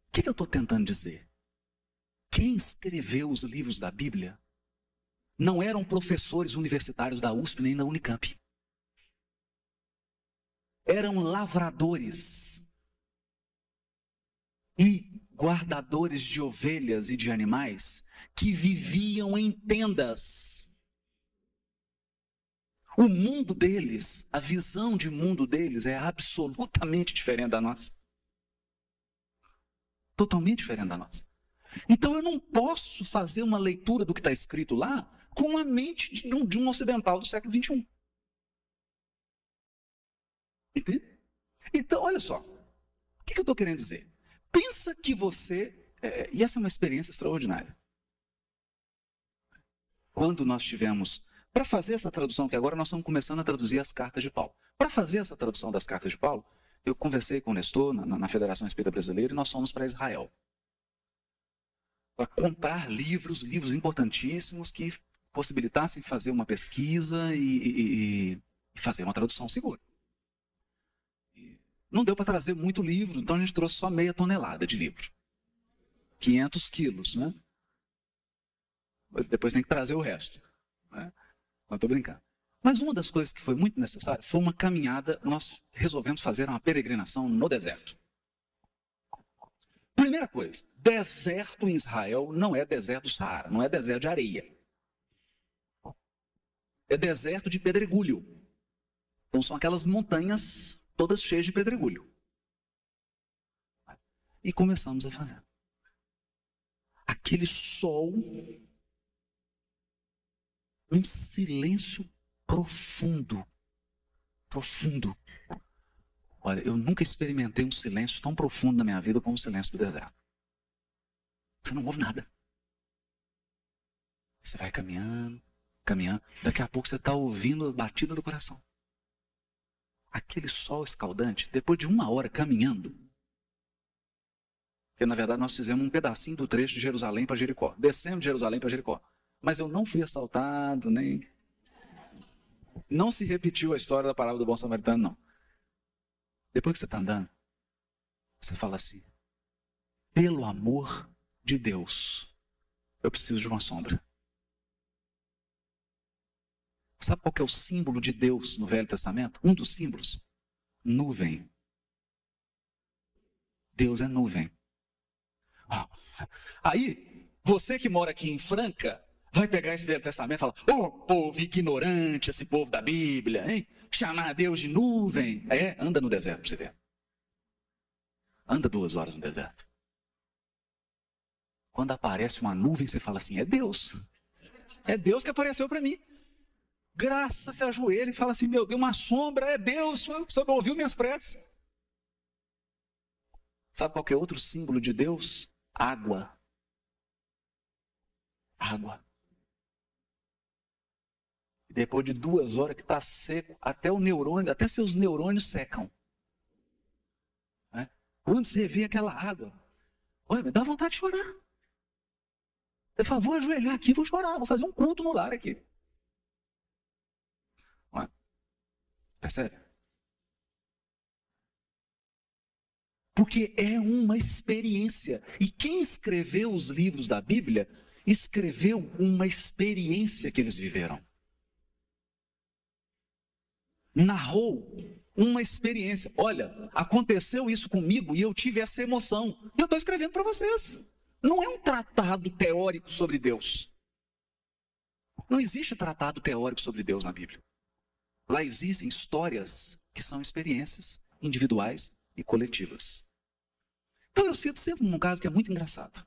O que, que eu estou tentando dizer? Quem escreveu os livros da Bíblia não eram professores universitários da USP nem da Unicamp. Eram lavradores. E guardadores de ovelhas e de animais que viviam em tendas. O mundo deles, a visão de mundo deles é absolutamente diferente da nossa. Totalmente diferente da nossa. Então eu não posso fazer uma leitura do que está escrito lá com a mente de um, de um ocidental do século XXI. Entende? Então, olha só. O que, que eu estou querendo dizer? Pensa que você. É, e essa é uma experiência extraordinária. Quando nós tivemos. Para fazer essa tradução, que agora nós estamos começando a traduzir as cartas de Paulo. Para fazer essa tradução das cartas de Paulo, eu conversei com o Nestor na, na Federação Espírita Brasileira e nós fomos para Israel. Para comprar livros, livros importantíssimos que possibilitassem fazer uma pesquisa e, e, e fazer uma tradução segura. Não deu para trazer muito livro, então a gente trouxe só meia tonelada de livro. 500 quilos, né? Depois tem que trazer o resto. Né? Não estou brincando. Mas uma das coisas que foi muito necessária foi uma caminhada. Nós resolvemos fazer uma peregrinação no deserto. Primeira coisa, deserto em Israel não é deserto do Saara, não é deserto de areia. É deserto de pedregulho. Então são aquelas montanhas todas cheias de pedregulho. E começamos a fazer. Aquele sol, um silêncio profundo. Profundo. Olha, eu nunca experimentei um silêncio tão profundo na minha vida como o silêncio do deserto. Você não ouve nada. Você vai caminhando, caminhando. Daqui a pouco você está ouvindo a batida do coração aquele sol escaldante, depois de uma hora caminhando, porque na verdade nós fizemos um pedacinho do trecho de Jerusalém para Jericó, descemos de Jerusalém para Jericó, mas eu não fui assaltado, nem. Não se repetiu a história da parábola do bom samaritano, não. Depois que você está andando, você fala assim: pelo amor de Deus, eu preciso de uma sombra. Sabe qual é o símbolo de Deus no Velho Testamento? Um dos símbolos? Nuvem. Deus é nuvem. Ah. Aí, você que mora aqui em Franca, vai pegar esse Velho Testamento e falar: Ô oh, povo ignorante, esse povo da Bíblia, hein? Chamar Deus de nuvem. É, anda no deserto para você ver. Anda duas horas no deserto. Quando aparece uma nuvem, você fala assim: é Deus. É Deus que apareceu para mim graça, se ajoelha e fala assim: Meu Deus, uma sombra, é Deus, Senhor não ouviu minhas preces. Sabe qual é outro símbolo de Deus? Água. Água. Depois de duas horas que está seco, até o neurônio, até seus neurônios secam. Né? Quando você vê aquela água, olha, dá vontade de chorar. Você fala, vou ajoelhar aqui, vou chorar, vou fazer um culto no lar aqui. Percebe? Porque é uma experiência. E quem escreveu os livros da Bíblia escreveu uma experiência que eles viveram. Narrou uma experiência. Olha, aconteceu isso comigo e eu tive essa emoção. E eu estou escrevendo para vocês. Não é um tratado teórico sobre Deus. Não existe tratado teórico sobre Deus na Bíblia. Lá existem histórias que são experiências individuais e coletivas. Então eu cito sempre um caso que é muito engraçado.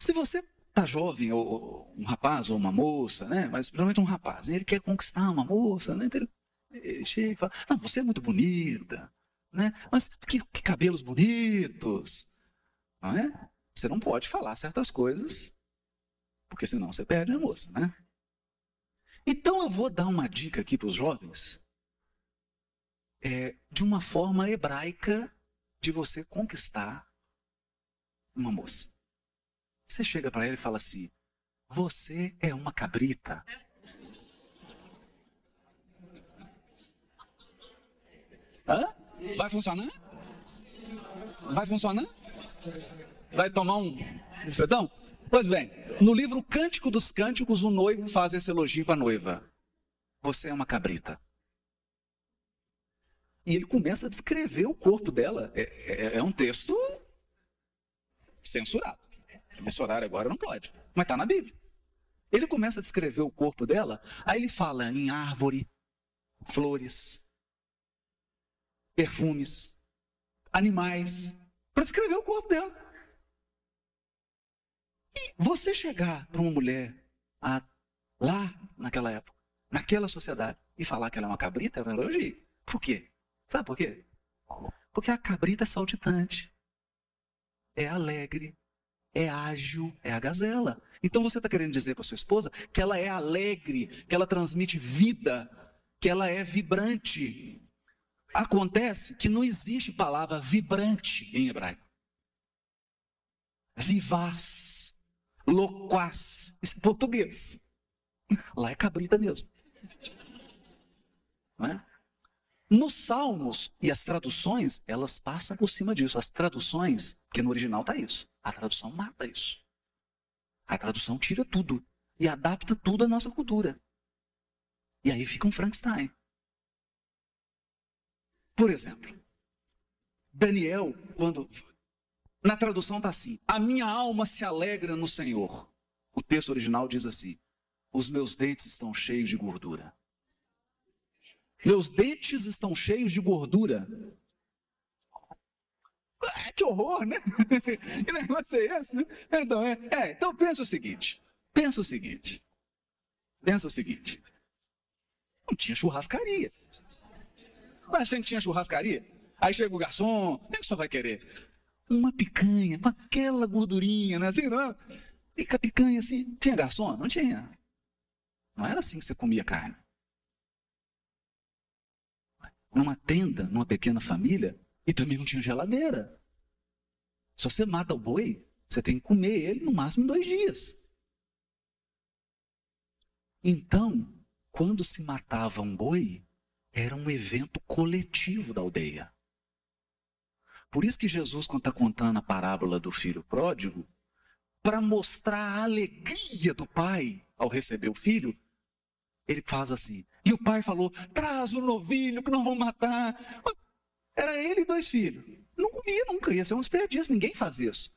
Se você está jovem, ou um rapaz ou uma moça, né? mas principalmente um rapaz, ele quer conquistar uma moça, né? então ele, chega e fala, não, você é muito bonita, né? mas que, que cabelos bonitos, não é? Você não pode falar certas coisas, porque senão você perde a moça, né? Então eu vou dar uma dica aqui para os jovens, é, de uma forma hebraica de você conquistar uma moça. Você chega para ela e fala assim: Você é uma cabrita. Hã? Vai funcionar? Vai funcionar? Vai tomar um fedão? Pois bem, no livro Cântico dos Cânticos, o noivo faz esse elogio para a noiva. Você é uma cabrita. E ele começa a descrever o corpo dela. É, é, é um texto censurado. Nesse agora não pode, mas está na Bíblia. Ele começa a descrever o corpo dela, aí ele fala em árvore, flores, perfumes, animais, para descrever o corpo dela. Você chegar para uma mulher a, lá naquela época, naquela sociedade, e falar que ela é uma cabrita, é um elogio. Por quê? Sabe por quê? Porque a cabrita é saltitante, é alegre, é ágil, é a gazela. Então você está querendo dizer para sua esposa que ela é alegre, que ela transmite vida, que ela é vibrante. Acontece que não existe palavra vibrante em hebraico. Vivaz, loquaz, isso é português. Lá é cabrita mesmo. É? Nos salmos e as traduções, elas passam por cima disso. As traduções, porque no original está isso. A tradução mata isso. A tradução tira tudo e adapta tudo à nossa cultura. E aí fica um Frankenstein. Por exemplo, Daniel, quando. Na tradução está assim: A minha alma se alegra no Senhor. O texto original diz assim: Os meus dentes estão cheios de gordura. Meus dentes estão cheios de gordura. Ah, que horror, né? Que negócio é esse? Né? Então, é, é, então pensa o seguinte. Pensa o seguinte. Pensa o seguinte. Não tinha churrascaria. Mas a gente tinha churrascaria. Aí chega o garçom, o que, é que senhor vai querer? Uma picanha, com aquela gordurinha, né? Assim, não? Fica a picanha assim. Tinha garçom? Não tinha. Não era assim que você comia carne numa tenda, numa pequena família, e também não tinha geladeira. Se você mata o boi, você tem que comer ele no máximo dois dias. Então, quando se matava um boi, era um evento coletivo da aldeia. Por isso que Jesus, quando está contando a parábola do filho pródigo, para mostrar a alegria do pai ao receber o filho, ele faz assim: e o pai falou: traz o novilho que não vão matar. Era ele e dois filhos. Não comia nunca, ia ser um desperdício, ninguém faz isso.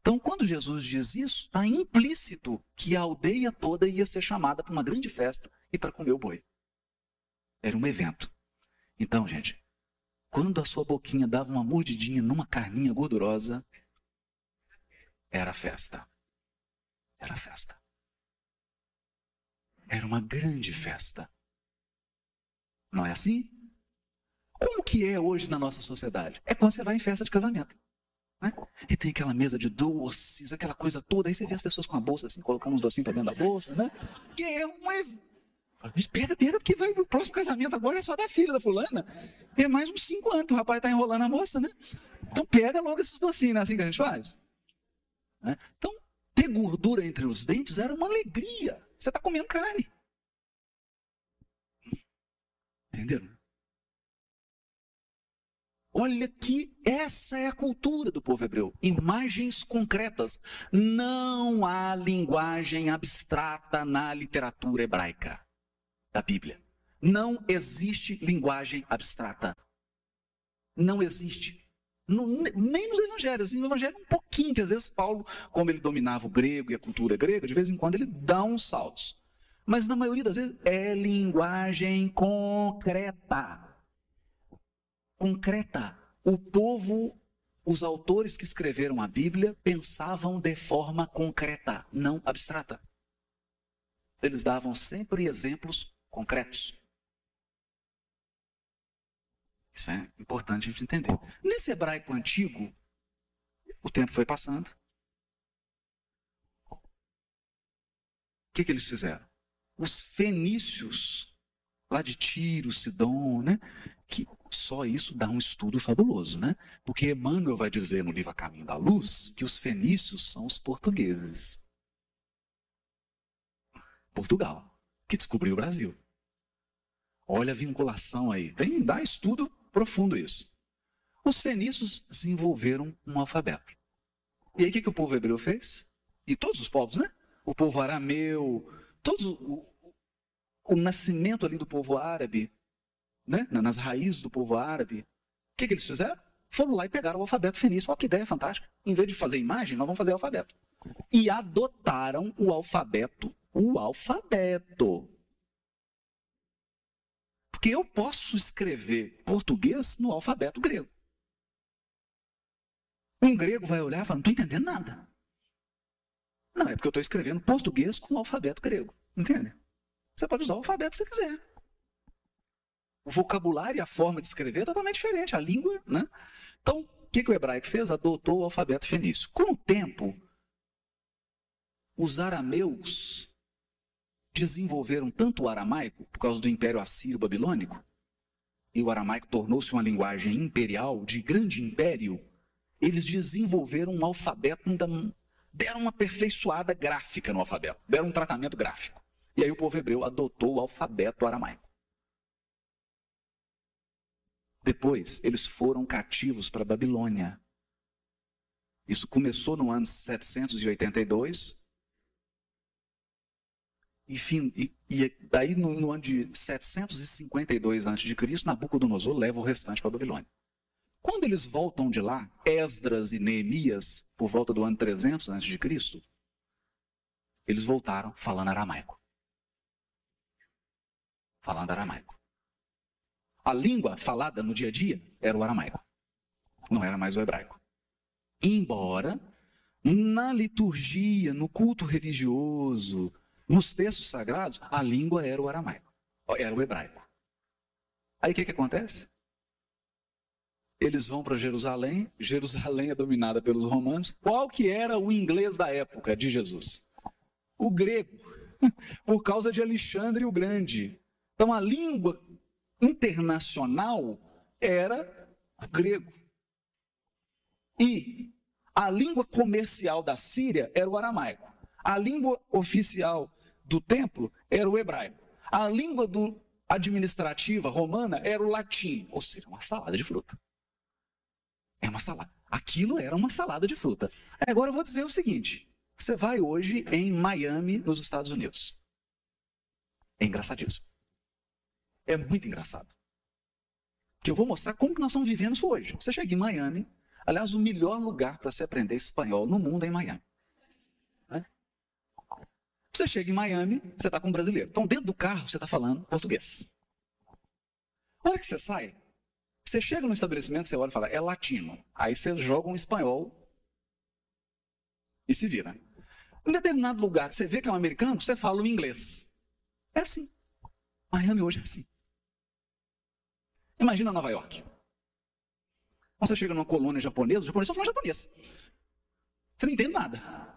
Então, quando Jesus diz isso, está implícito que a aldeia toda ia ser chamada para uma grande festa e para comer o boi. Era um evento. Então, gente, quando a sua boquinha dava uma mordidinha numa carninha gordurosa, era festa. Era festa. Era uma grande festa. Não é assim? Como que é hoje na nossa sociedade? É quando você vai em festa de casamento. Né? E tem aquela mesa de doces, aquela coisa toda. Aí você vê as pessoas com a bolsa assim, colocando uns docinhos para dentro da bolsa, né? Que é um Pega, pega, porque vai, o próximo casamento agora é só da filha da fulana. É mais uns cinco anos que o rapaz está enrolando a moça, né? Então pega logo esses docinhos, né? Assim que a gente faz. Né? Então, ter gordura entre os dentes era uma alegria. Você está comendo carne. Entenderam? Olha que essa é a cultura do povo hebreu. Imagens concretas. Não há linguagem abstrata na literatura hebraica da Bíblia. Não existe linguagem abstrata. Não existe. Não, nem nos evangelhos. No evangelho, um pouquinho, que às vezes Paulo, como ele dominava o grego e a cultura grega, de vez em quando ele dá uns saltos. Mas na maioria das vezes é linguagem concreta concreta. O povo, os autores que escreveram a Bíblia, pensavam de forma concreta, não abstrata. Eles davam sempre exemplos concretos. Isso é importante a gente entender. Nesse hebraico antigo, o tempo foi passando. O que, que eles fizeram? Os fenícios, lá de Tiro, Sidom, né? que só isso dá um estudo fabuloso, né? Porque Emmanuel vai dizer no livro A Caminho da Luz que os fenícios são os portugueses. Portugal, que descobriu o Brasil. Olha a vinculação aí. Tem, dá estudo profundo isso. Os fenícios desenvolveram um alfabeto. E aí o que, que o povo hebreu fez? E todos os povos, né? O povo arameu, todos o, o nascimento ali do povo árabe, né, nas raízes do povo árabe, o que, que eles fizeram? Foram lá e pegaram o alfabeto fenício. Olha que ideia fantástica. Em vez de fazer imagem, nós vamos fazer alfabeto. E adotaram o alfabeto, o alfabeto. Porque eu posso escrever português no alfabeto grego. Um grego vai olhar e falar, não estou entendendo nada. Não, é porque eu estou escrevendo português com o alfabeto grego. Entende? Você pode usar o alfabeto que você quiser o vocabulário e a forma de escrever é totalmente diferente, a língua, né? Então, o que, que o hebraico fez? Adotou o alfabeto fenício. Com o tempo, os arameus desenvolveram tanto o aramaico, por causa do Império Assírio Babilônico, e o aramaico tornou-se uma linguagem imperial, de grande império, eles desenvolveram um alfabeto, deram uma aperfeiçoada gráfica no alfabeto, deram um tratamento gráfico. E aí o povo hebreu adotou o alfabeto aramaico. Depois, eles foram cativos para a Babilônia. Isso começou no ano 782. E, fim, e, e daí, no, no, ano de 752 a.C., Nabucodonosor leva o restante para Babilônia. Quando eles voltam de lá, Esdras e Neemias, por volta do ano 300 a.C., eles voltaram falando aramaico. Falando aramaico. A língua falada no dia a dia era o aramaico, não era mais o hebraico. Embora na liturgia, no culto religioso, nos textos sagrados, a língua era o aramaico, era o hebraico. Aí o que, que acontece? Eles vão para Jerusalém, Jerusalém é dominada pelos romanos. Qual que era o inglês da época de Jesus? O grego, por causa de Alexandre o Grande. Então a língua internacional era grego. E a língua comercial da Síria era o aramaico. A língua oficial do templo era o hebraico. A língua do, administrativa romana era o latim, ou seja, uma salada de fruta. É uma salada. Aquilo era uma salada de fruta. Agora eu vou dizer o seguinte: você vai hoje em Miami, nos Estados Unidos. É engraçadíssimo. É muito engraçado. Que eu vou mostrar como que nós estamos vivendo isso hoje. Você chega em Miami, aliás, o melhor lugar para se aprender espanhol no mundo é em Miami. Você chega em Miami, você está com um brasileiro. Então, dentro do carro, você está falando português. A hora que você sai, você chega no estabelecimento, você olha e fala, é latino. Aí você joga um espanhol e se vira. Em determinado lugar que você vê que é um americano, você fala o inglês. É assim. Miami hoje é assim. Imagina Nova York. Você chega numa colônia japonesa, os japoneses só falam japonês. Você não entende nada.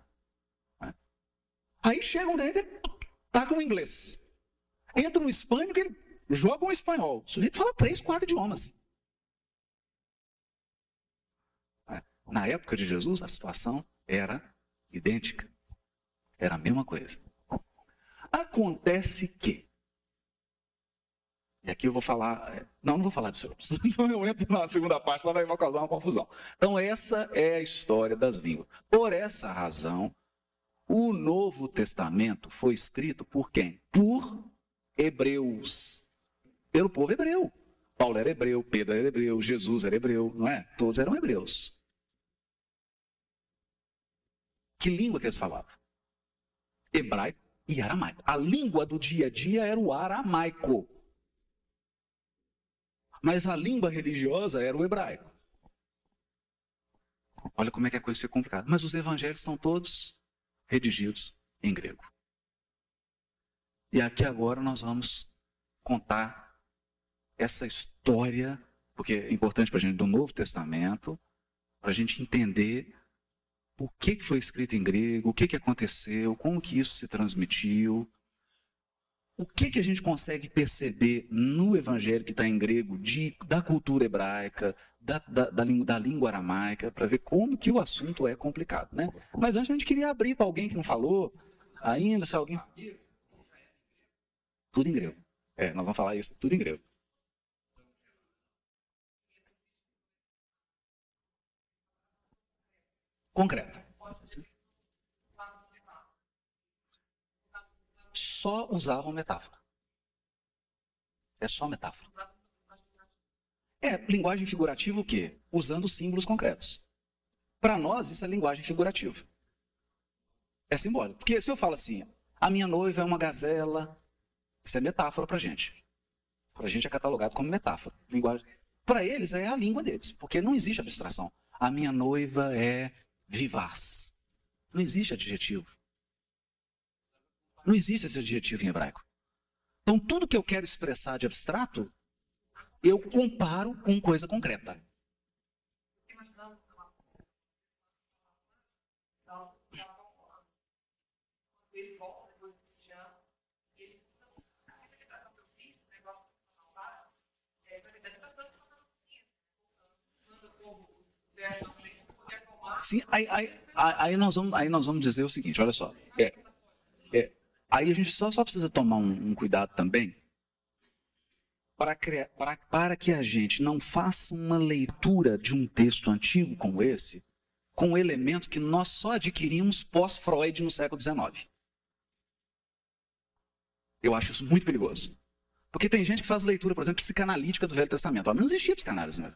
Aí chegam dentro, tá com o inglês. Entra espanhol, que ele joga um espanhol. O sujeito fala três, quatro idiomas. Na época de Jesus, a situação era idêntica. Era a mesma coisa. Acontece que E aqui eu vou falar. Não, não vou falar outros. eu entro na segunda parte, lá vai causar uma confusão. Então, essa é a história das línguas. Por essa razão, o Novo Testamento foi escrito por quem? Por hebreus. Pelo povo hebreu. Paulo era hebreu, Pedro era hebreu, Jesus era hebreu, não é? Todos eram hebreus. Que língua que eles falavam? Hebraico e aramaico. A língua do dia a dia era o aramaico. Mas a língua religiosa era o hebraico. Olha como é que a coisa fica complicada. Mas os evangelhos estão todos redigidos em grego. E aqui agora nós vamos contar essa história, porque é importante para a gente, do Novo Testamento, para a gente entender o que, foi escrito em grego, o que aconteceu, como que isso se transmitiu, o que, que a gente consegue perceber no evangelho que está em grego, de, da cultura hebraica, da, da, da, da língua aramaica, para ver como que o assunto é complicado. Né? Mas antes a gente queria abrir para alguém que não falou ainda, se alguém... Tudo em grego. É, nós vamos falar isso, tudo em grego. concreta. Só usavam metáfora. É só metáfora. É linguagem figurativa o quê? Usando símbolos concretos. Para nós, isso é linguagem figurativa. É simbólico. Porque se eu falo assim, a minha noiva é uma gazela, isso é metáfora para gente. Para a gente é catalogado como metáfora. Linguagem. Para eles é a língua deles, porque não existe abstração. A minha noiva é vivaz. Não existe adjetivo. Não existe esse adjetivo em hebraico. Então, tudo que eu quero expressar de abstrato, eu comparo com coisa concreta. Sim, aí, aí, aí, nós vamos, aí nós vamos dizer o seguinte, olha só. É, aí a gente só, só precisa tomar um, um cuidado também para, criar, para, para que a gente não faça uma leitura de um texto antigo como esse com elementos que nós só adquirimos pós-Freud no século XIX. Eu acho isso muito perigoso. Porque tem gente que faz leitura, por exemplo, psicanalítica do Velho Testamento. Não existia psicanálise, né?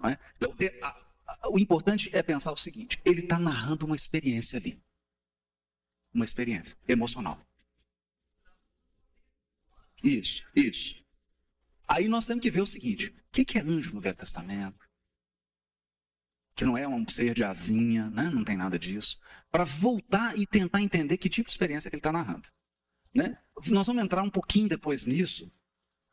Não é? Então, é, o importante é pensar o seguinte: ele está narrando uma experiência ali. Uma experiência emocional. Isso, isso. Aí nós temos que ver o seguinte: o que é anjo no Velho Testamento? Que não é um ser de asinha, né? não tem nada disso. Para voltar e tentar entender que tipo de experiência que ele está narrando. Né? Nós vamos entrar um pouquinho depois nisso,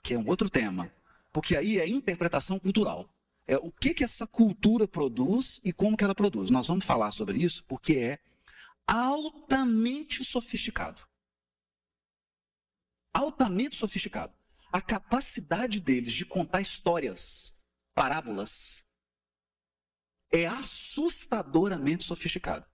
que é um outro tema. Porque aí é interpretação cultural é, o que, que essa cultura produz e como que ela produz. Nós vamos falar sobre isso porque é altamente sofisticado. Altamente sofisticado. A capacidade deles de contar histórias, parábolas, é assustadoramente sofisticada.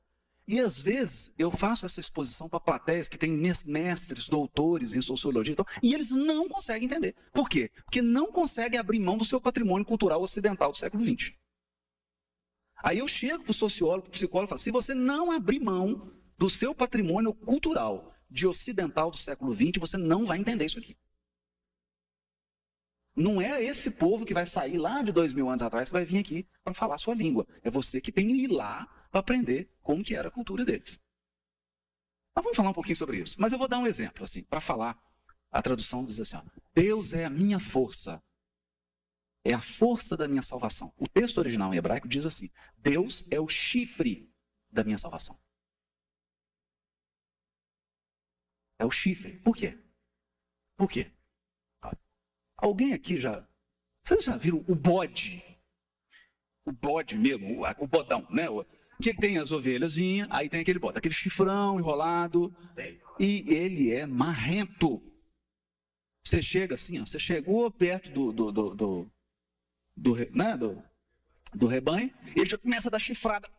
E às vezes eu faço essa exposição para plateias que têm mestres, doutores em sociologia e, tal, e eles não conseguem entender. Por quê? Porque não conseguem abrir mão do seu patrimônio cultural ocidental do século XX. Aí eu chego para o sociólogo, para o psicólogo e falo: se você não abrir mão do seu patrimônio cultural de ocidental do século XX, você não vai entender isso aqui. Não é esse povo que vai sair lá de dois mil anos atrás que vai vir aqui para falar a sua língua. É você que tem que ir lá para aprender como que era a cultura deles. Mas vamos falar um pouquinho sobre isso. Mas eu vou dar um exemplo, assim, para falar. A tradução diz assim: ó, Deus é a minha força. É a força da minha salvação. O texto original em hebraico diz assim: Deus é o chifre da minha salvação. É o chifre. Por quê? Por quê? Alguém aqui já. Vocês já viram o bode? O bode mesmo, o bodão, né? que tem as ovelhazinhas, aí tem aquele bota, aquele chifrão enrolado, e ele é marrento. Você chega assim, ó, você chegou perto do, do, do, do, do, né, do, do rebanho, ele já começa a dar chifrada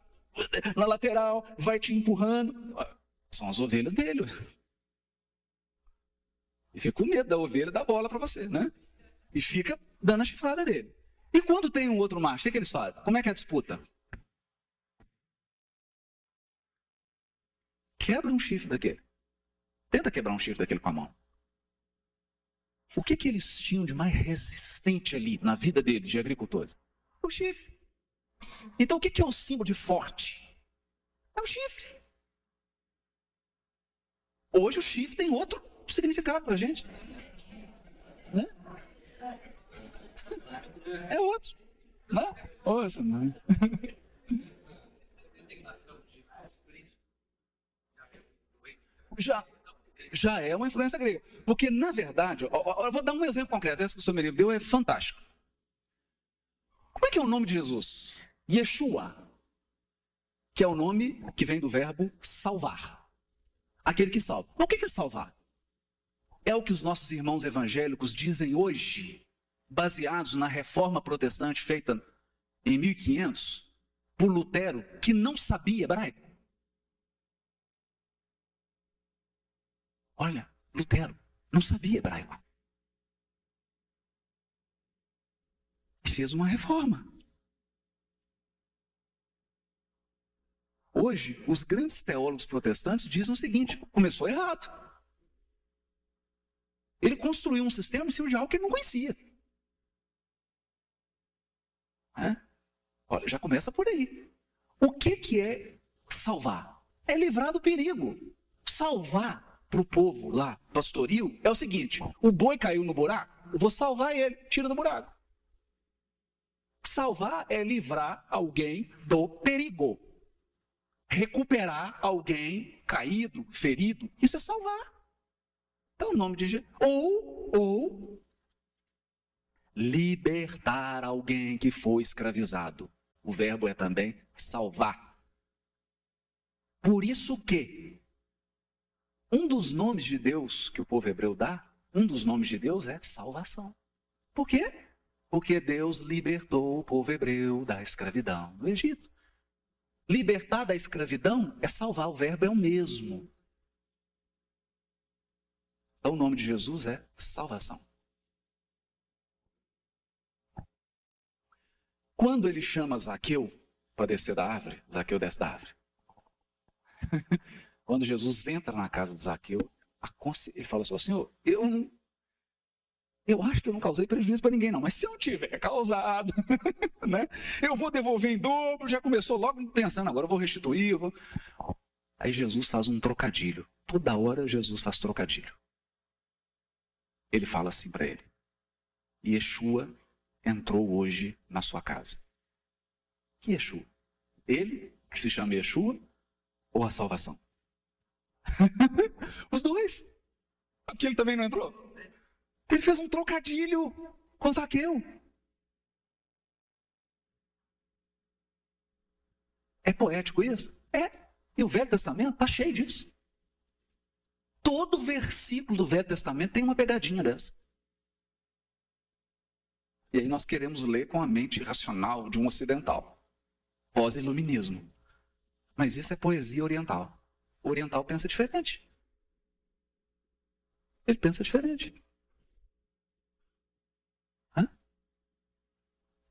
na lateral, vai te empurrando. São as ovelhas dele. E fica com medo da ovelha dar bola para você, né? E fica dando a chifrada dele. E quando tem um outro macho, o que, eles fazem? Como é que é a disputa? Quebra um chifre daquele. Tenta quebrar um chifre daquele com a mão. O que, que eles tinham de mais resistente ali na vida deles, de agricultores? O chifre. Então, o que, que é o símbolo de forte? É o chifre. Hoje o chifre tem outro significado para a gente. Né? É outro. Né? Ouça, mãe. Já, já é uma influência grega. Porque, na verdade, eu vou dar um exemplo concreto. Esse que o senhor me deu é fantástico. Como é que é o nome de Jesus? Yeshua, que é o nome que vem do verbo salvar. Aquele que salva. o que é salvar? É o que os nossos irmãos evangélicos dizem hoje, baseados na reforma protestante feita em 1500 por Lutero, que não sabia hebraico. Olha, Lutero não sabia hebraico. E fez uma reforma. Hoje, os grandes teólogos protestantes dizem o seguinte: começou errado. Ele construiu um sistema em cima de algo que ele não conhecia. É? Olha, já começa por aí. O que, que é salvar? É livrar do perigo. Salvar para o povo lá, pastoril, é o seguinte: o boi caiu no buraco, eu vou salvar ele, tira do buraco. Salvar é livrar alguém do perigo recuperar alguém caído, ferido, isso é salvar. Então, o nome de Jesus. Ou, ou, libertar alguém que foi escravizado. O verbo é também salvar. Por isso que um dos nomes de Deus que o povo hebreu dá, um dos nomes de Deus é salvação. Por quê? Porque Deus libertou o povo hebreu da escravidão do Egito. Libertar da escravidão é salvar, o verbo é o mesmo. Então, o nome de Jesus é salvação. Quando ele chama Zaqueu para descer da árvore, Zaqueu desce da árvore. Quando Jesus entra na casa de Zaqueu, ele fala assim: Senhor, eu não, eu acho que eu não causei prejuízo para ninguém, não. Mas se eu tiver causado, né? Eu vou devolver em dobro. Já começou logo pensando, agora eu vou restituir. Eu vou... Aí Jesus faz um trocadilho. Toda hora Jesus faz trocadilho. Ele fala assim para ele: Yeshua entrou hoje na sua casa. Que Yeshua? Ele, que se chama Yeshua, ou a salvação? Os dois. Porque ele também não entrou. Ele fez um trocadilho com Zaqueu. É poético isso? É. E o Velho Testamento está cheio disso. Todo versículo do Velho Testamento tem uma pegadinha dessa. E aí nós queremos ler com a mente racional de um ocidental, pós-iluminismo. Mas isso é poesia oriental. Oriental pensa diferente. Ele pensa diferente.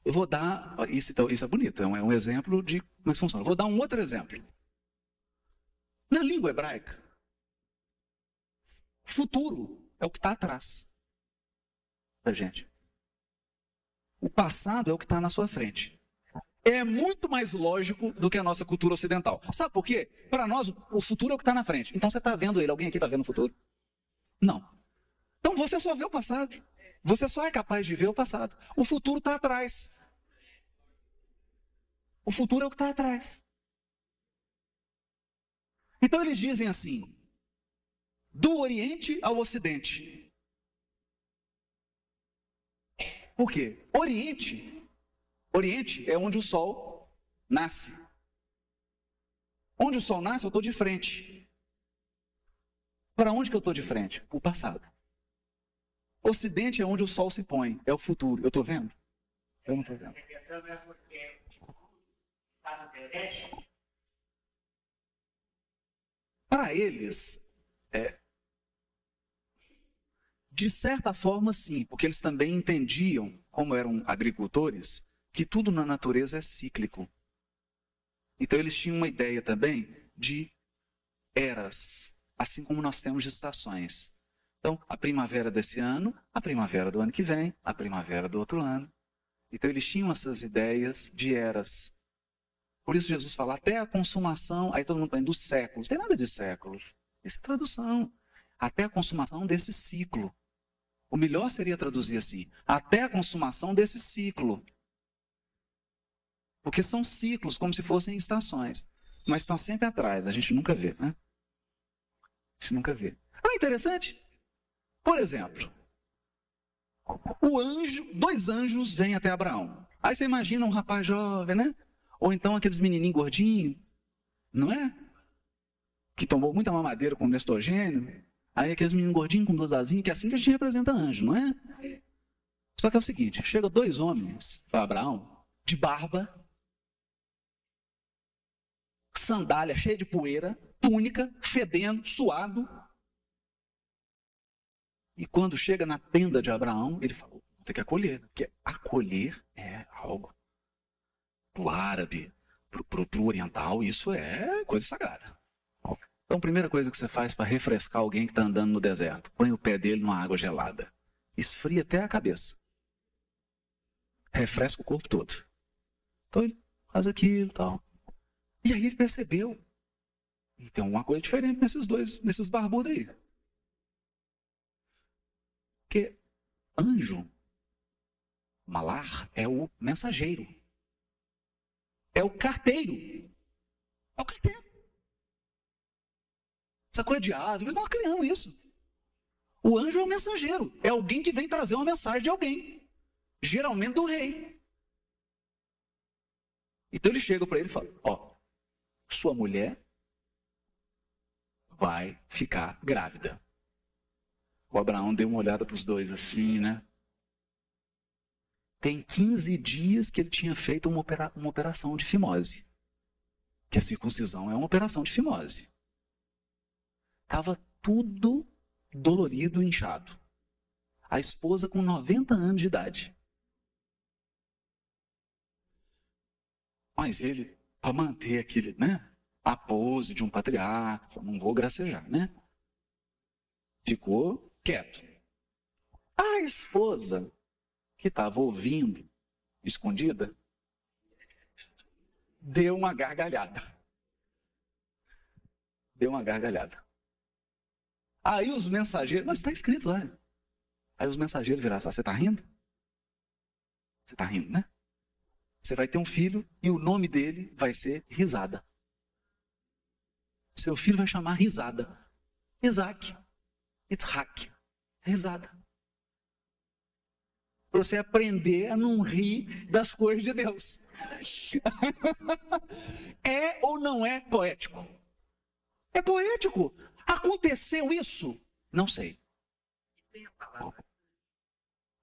Eu vou dar, isso, então, isso é bonito, é um, é um exemplo de como é que funciona. Eu vou dar um outro exemplo. Na língua hebraica, futuro é o que está atrás da gente. O passado é o que está na sua frente. É muito mais lógico do que a nossa cultura ocidental. Sabe por quê? Para nós, o futuro é o que está na frente. Então você está vendo ele. Alguém aqui está vendo o futuro? Não. Então você só vê o passado. Você só é capaz de ver o passado. O futuro está atrás. O futuro é o que está atrás. Então eles dizem assim: do Oriente ao Ocidente. Por quê? Oriente, Oriente é onde o Sol nasce. Onde o Sol nasce, eu estou de frente. Para onde que eu estou de frente? O passado. Ocidente é onde o Sol se põe, é o futuro. Eu estou vendo? Eu não estou vendo. Para eles, é, De certa forma, sim, porque eles também entendiam, como eram agricultores, que tudo na natureza é cíclico. Então eles tinham uma ideia também de eras, assim como nós temos estações. Então, a primavera desse ano, a primavera do ano que vem, a primavera do outro ano. Então eles tinham essas ideias de eras. Por isso Jesus fala até a consumação, aí todo mundo pensa dos séculos. Não tem nada de séculos. Isso é tradução. Até a consumação desse ciclo. O melhor seria traduzir assim: até a consumação desse ciclo. Porque são ciclos, como se fossem estações. Mas estão sempre atrás, a gente nunca vê, né? A gente nunca vê. Ah, interessante. Por exemplo, o anjo, dois anjos vêm até Abraão. Aí você imagina um rapaz jovem, né? Ou então aqueles menininhos gordinhos, não é? Que tomou muita mamadeira com Nestogênio. Aí aqueles meninos gordinhos com duas asinhas, que é assim que a gente representa anjo, não é? Só que é o seguinte, chega dois homens para Abraão, de barba, sandália cheia de poeira, túnica, fedendo, suado, e quando chega na tenda de Abraão, ele falou: tem que acolher, porque acolher é algo para o árabe, para o oriental, isso é coisa sagrada. Então, a primeira coisa que você faz para refrescar alguém que está andando no deserto, põe o pé dele numa água gelada. Esfria até a cabeça. Refresca o corpo todo. Então ele faz aquilo e tal. E aí ele percebeu. E tem alguma coisa diferente nesses dois, nesses barbudos aí. Porque anjo, malar, é o mensageiro. É o carteiro. É o carteiro. Essa coisa de asa, nós criamos isso. O anjo é o mensageiro. É alguém que vem trazer uma mensagem de alguém. Geralmente do rei. Então ele chega para ele e fala: Ó, sua mulher vai ficar grávida. O Abraão deu uma olhada para os dois assim, né? Tem 15 dias que ele tinha feito uma, opera uma operação de fimose. Que a circuncisão é uma operação de fimose. Estava tudo dolorido e inchado. A esposa com 90 anos de idade. Mas ele, para manter aquele, né? A pose de um patriarca, não vou gracejar, né? Ficou quieto. A esposa, que estava ouvindo, escondida, deu uma gargalhada. Deu uma gargalhada. Aí os mensageiros, mas está escrito lá. Aí os mensageiros viraram assim: você está rindo? Você está rindo, né? Você vai ter um filho e o nome dele vai ser Risada. Seu filho vai chamar Risada. Isaac. Itzhak risada. Para você aprender a não rir das coisas de Deus. é ou não é poético? É poético. Aconteceu isso? Não sei.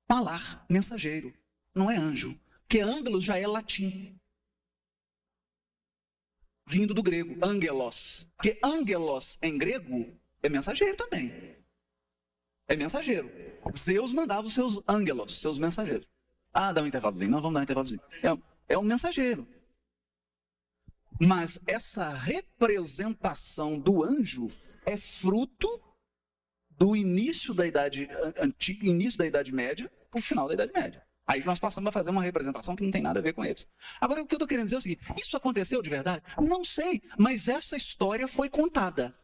Falar, mensageiro, não é anjo. Porque ângelos já é latim. Vindo do grego, angelos. Porque angelos em grego é mensageiro também. É mensageiro. Zeus mandava os seus ângelos, seus mensageiros. Ah, dá um intervalozinho. Não, vamos dar um intervalozinho. É, é um mensageiro. Mas essa representação do anjo é fruto do início da idade antiga, início da idade média para o final da idade média. Aí nós passamos a fazer uma representação que não tem nada a ver com eles. Agora, o que eu estou querendo dizer é o seguinte: isso aconteceu de verdade? Não sei, mas essa história foi contada.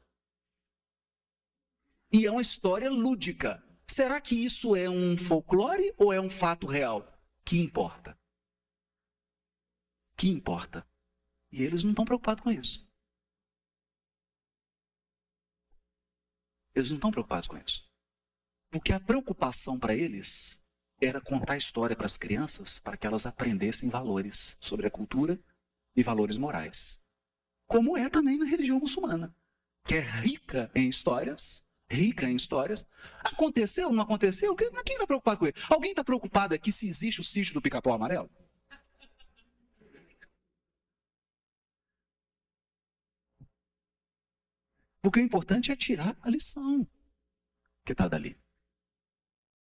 E é uma história lúdica. Será que isso é um folclore ou é um fato real? Que importa? Que importa? E eles não estão preocupados com isso. Eles não estão preocupados com isso. Porque a preocupação para eles era contar história para as crianças para que elas aprendessem valores sobre a cultura e valores morais. Como é também na religião muçulmana, que é rica em histórias rica em histórias. Aconteceu, não aconteceu? Quem está preocupado com ele? Alguém está preocupado aqui se existe o sítio do pica-pau amarelo? Porque o importante é tirar a lição que está dali.